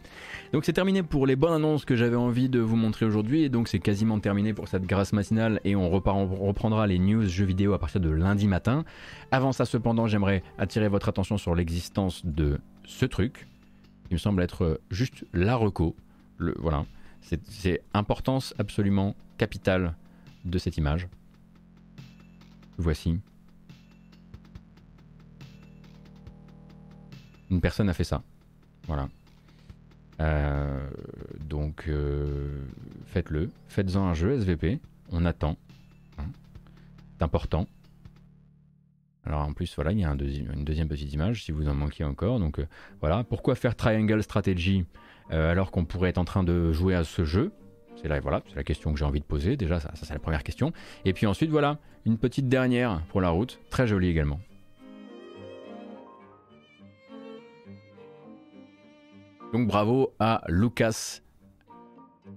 Donc c'est terminé pour les bonnes annonces que j'avais envie de vous montrer aujourd'hui, et donc c'est quasiment terminé pour cette grâce matinale, et on, reprendra les news jeux vidéo à partir de lundi matin. Avant ça cependant, j'aimerais attirer votre attention sur l'existence de ce truc, qui me semble être juste la reco. Le, voilà, c'est importance absolument capitale de cette image. Voici. Personne a fait ça. Voilà. donc faites-le, faites-en un jeu SVP, on attend. Hein. C'est important. Alors en plus, voilà, il y a une deuxième petite image si vous en manquez encore. Donc voilà, pourquoi faire Triangle Strategy alors qu'on pourrait être en train de jouer à ce jeu? C'est la, voilà, c'est la question que j'ai envie de poser. Déjà, ça, c'est la première question. Et puis ensuite, voilà, une petite dernière pour la route, très jolie également. Donc bravo à Lucas.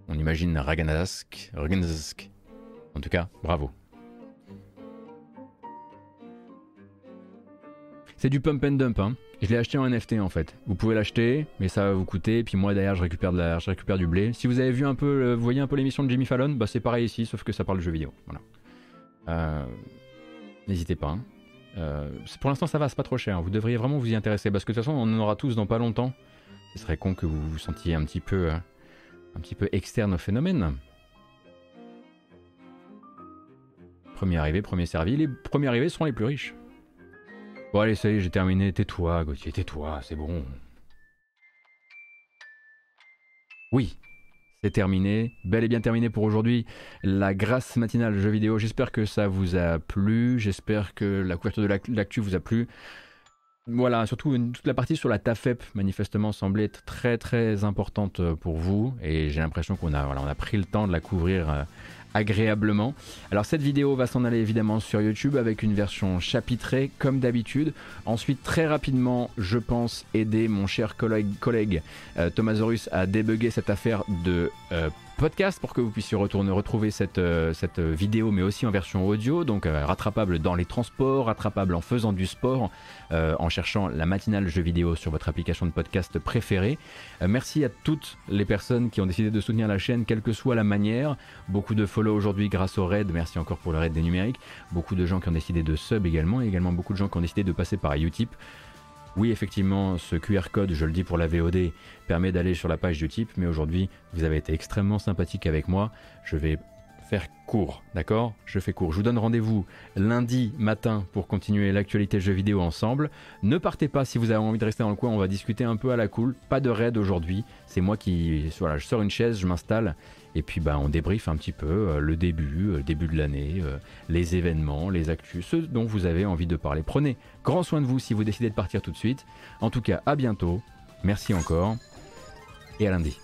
On imagine Raganask. En tout cas, bravo. C'est du pump and dump, hein. Je l'ai acheté en NFT en fait. Vous pouvez l'acheter, mais ça va vous coûter. Puis moi derrière, je récupère, de la, je récupère du blé. Si vous avez vu un peu, vous voyez un peu l'émission de Jimmy Fallon, bah c'est pareil ici, sauf que ça parle de jeux vidéo. Voilà. Euh, n'hésitez pas. Hein. Euh, pour l'instant, ça va, c'est pas trop cher. Vous devriez vraiment vous y intéresser parce que de toute façon, on en aura tous dans pas longtemps. Ce serait con que vous vous sentiez un petit peu, un petit peu externe au phénomène. Premier arrivé, premier servi. Les premiers arrivés seront les plus riches. Bon allez, ça y est, j'ai terminé. Tais-toi, Gauthier, tais-toi, c'est bon. Oui, c'est terminé, bel et bien terminé pour aujourd'hui. La grâce matinale jeux vidéo. J'espère que ça vous a plu. J'espère que la couverture de l'actu vous a plu. Voilà, surtout toute la partie sur la TAFEP, manifestement, semblait être très très importante pour vous. Et j'ai l'impression qu'on a, pris le temps de la couvrir euh, agréablement. Alors cette vidéo va s'en aller évidemment sur YouTube avec une version chapitrée comme d'habitude. Ensuite très rapidement je pense aider mon cher collègue, euh, Thomas Zorus à débugger cette affaire de euh, podcast pour que vous puissiez retourner retrouver cette, euh, cette vidéo, mais aussi en version audio, donc euh, rattrapable dans les transports, rattrapable en faisant du sport, euh, en cherchant la matinale jeu vidéo sur votre application de podcast préférée. merci à toutes les personnes qui ont décidé de soutenir la chaîne, quelle que soit la manière. Beaucoup de follow aujourd'hui grâce au raid, merci encore pour le raid des numériques. Beaucoup de gens qui ont décidé de sub également, et également beaucoup de gens qui ont décidé de passer par Utip. Oui, effectivement, ce QR code, je le dis pour la VOD, permet d'aller sur la page du type, mais aujourd'hui, vous avez été extrêmement sympathique avec moi. Je vais faire court, d'accord? Je fais court. Je vous donne rendez-vous lundi matin pour continuer l'actualité jeux vidéo ensemble. Ne partez pas si vous avez envie de rester dans le coin, on va discuter un peu à la cool. Pas de raid aujourd'hui, c'est moi qui... Voilà, je sors une chaise, je m'installe et puis bah, on débriefe un petit peu euh, le début, euh, début de l'année, euh, les événements, les actus, ce dont vous avez envie de parler. Prenez grand soin de vous si vous décidez de partir tout de suite. En tout cas, à bientôt. Merci encore et à lundi.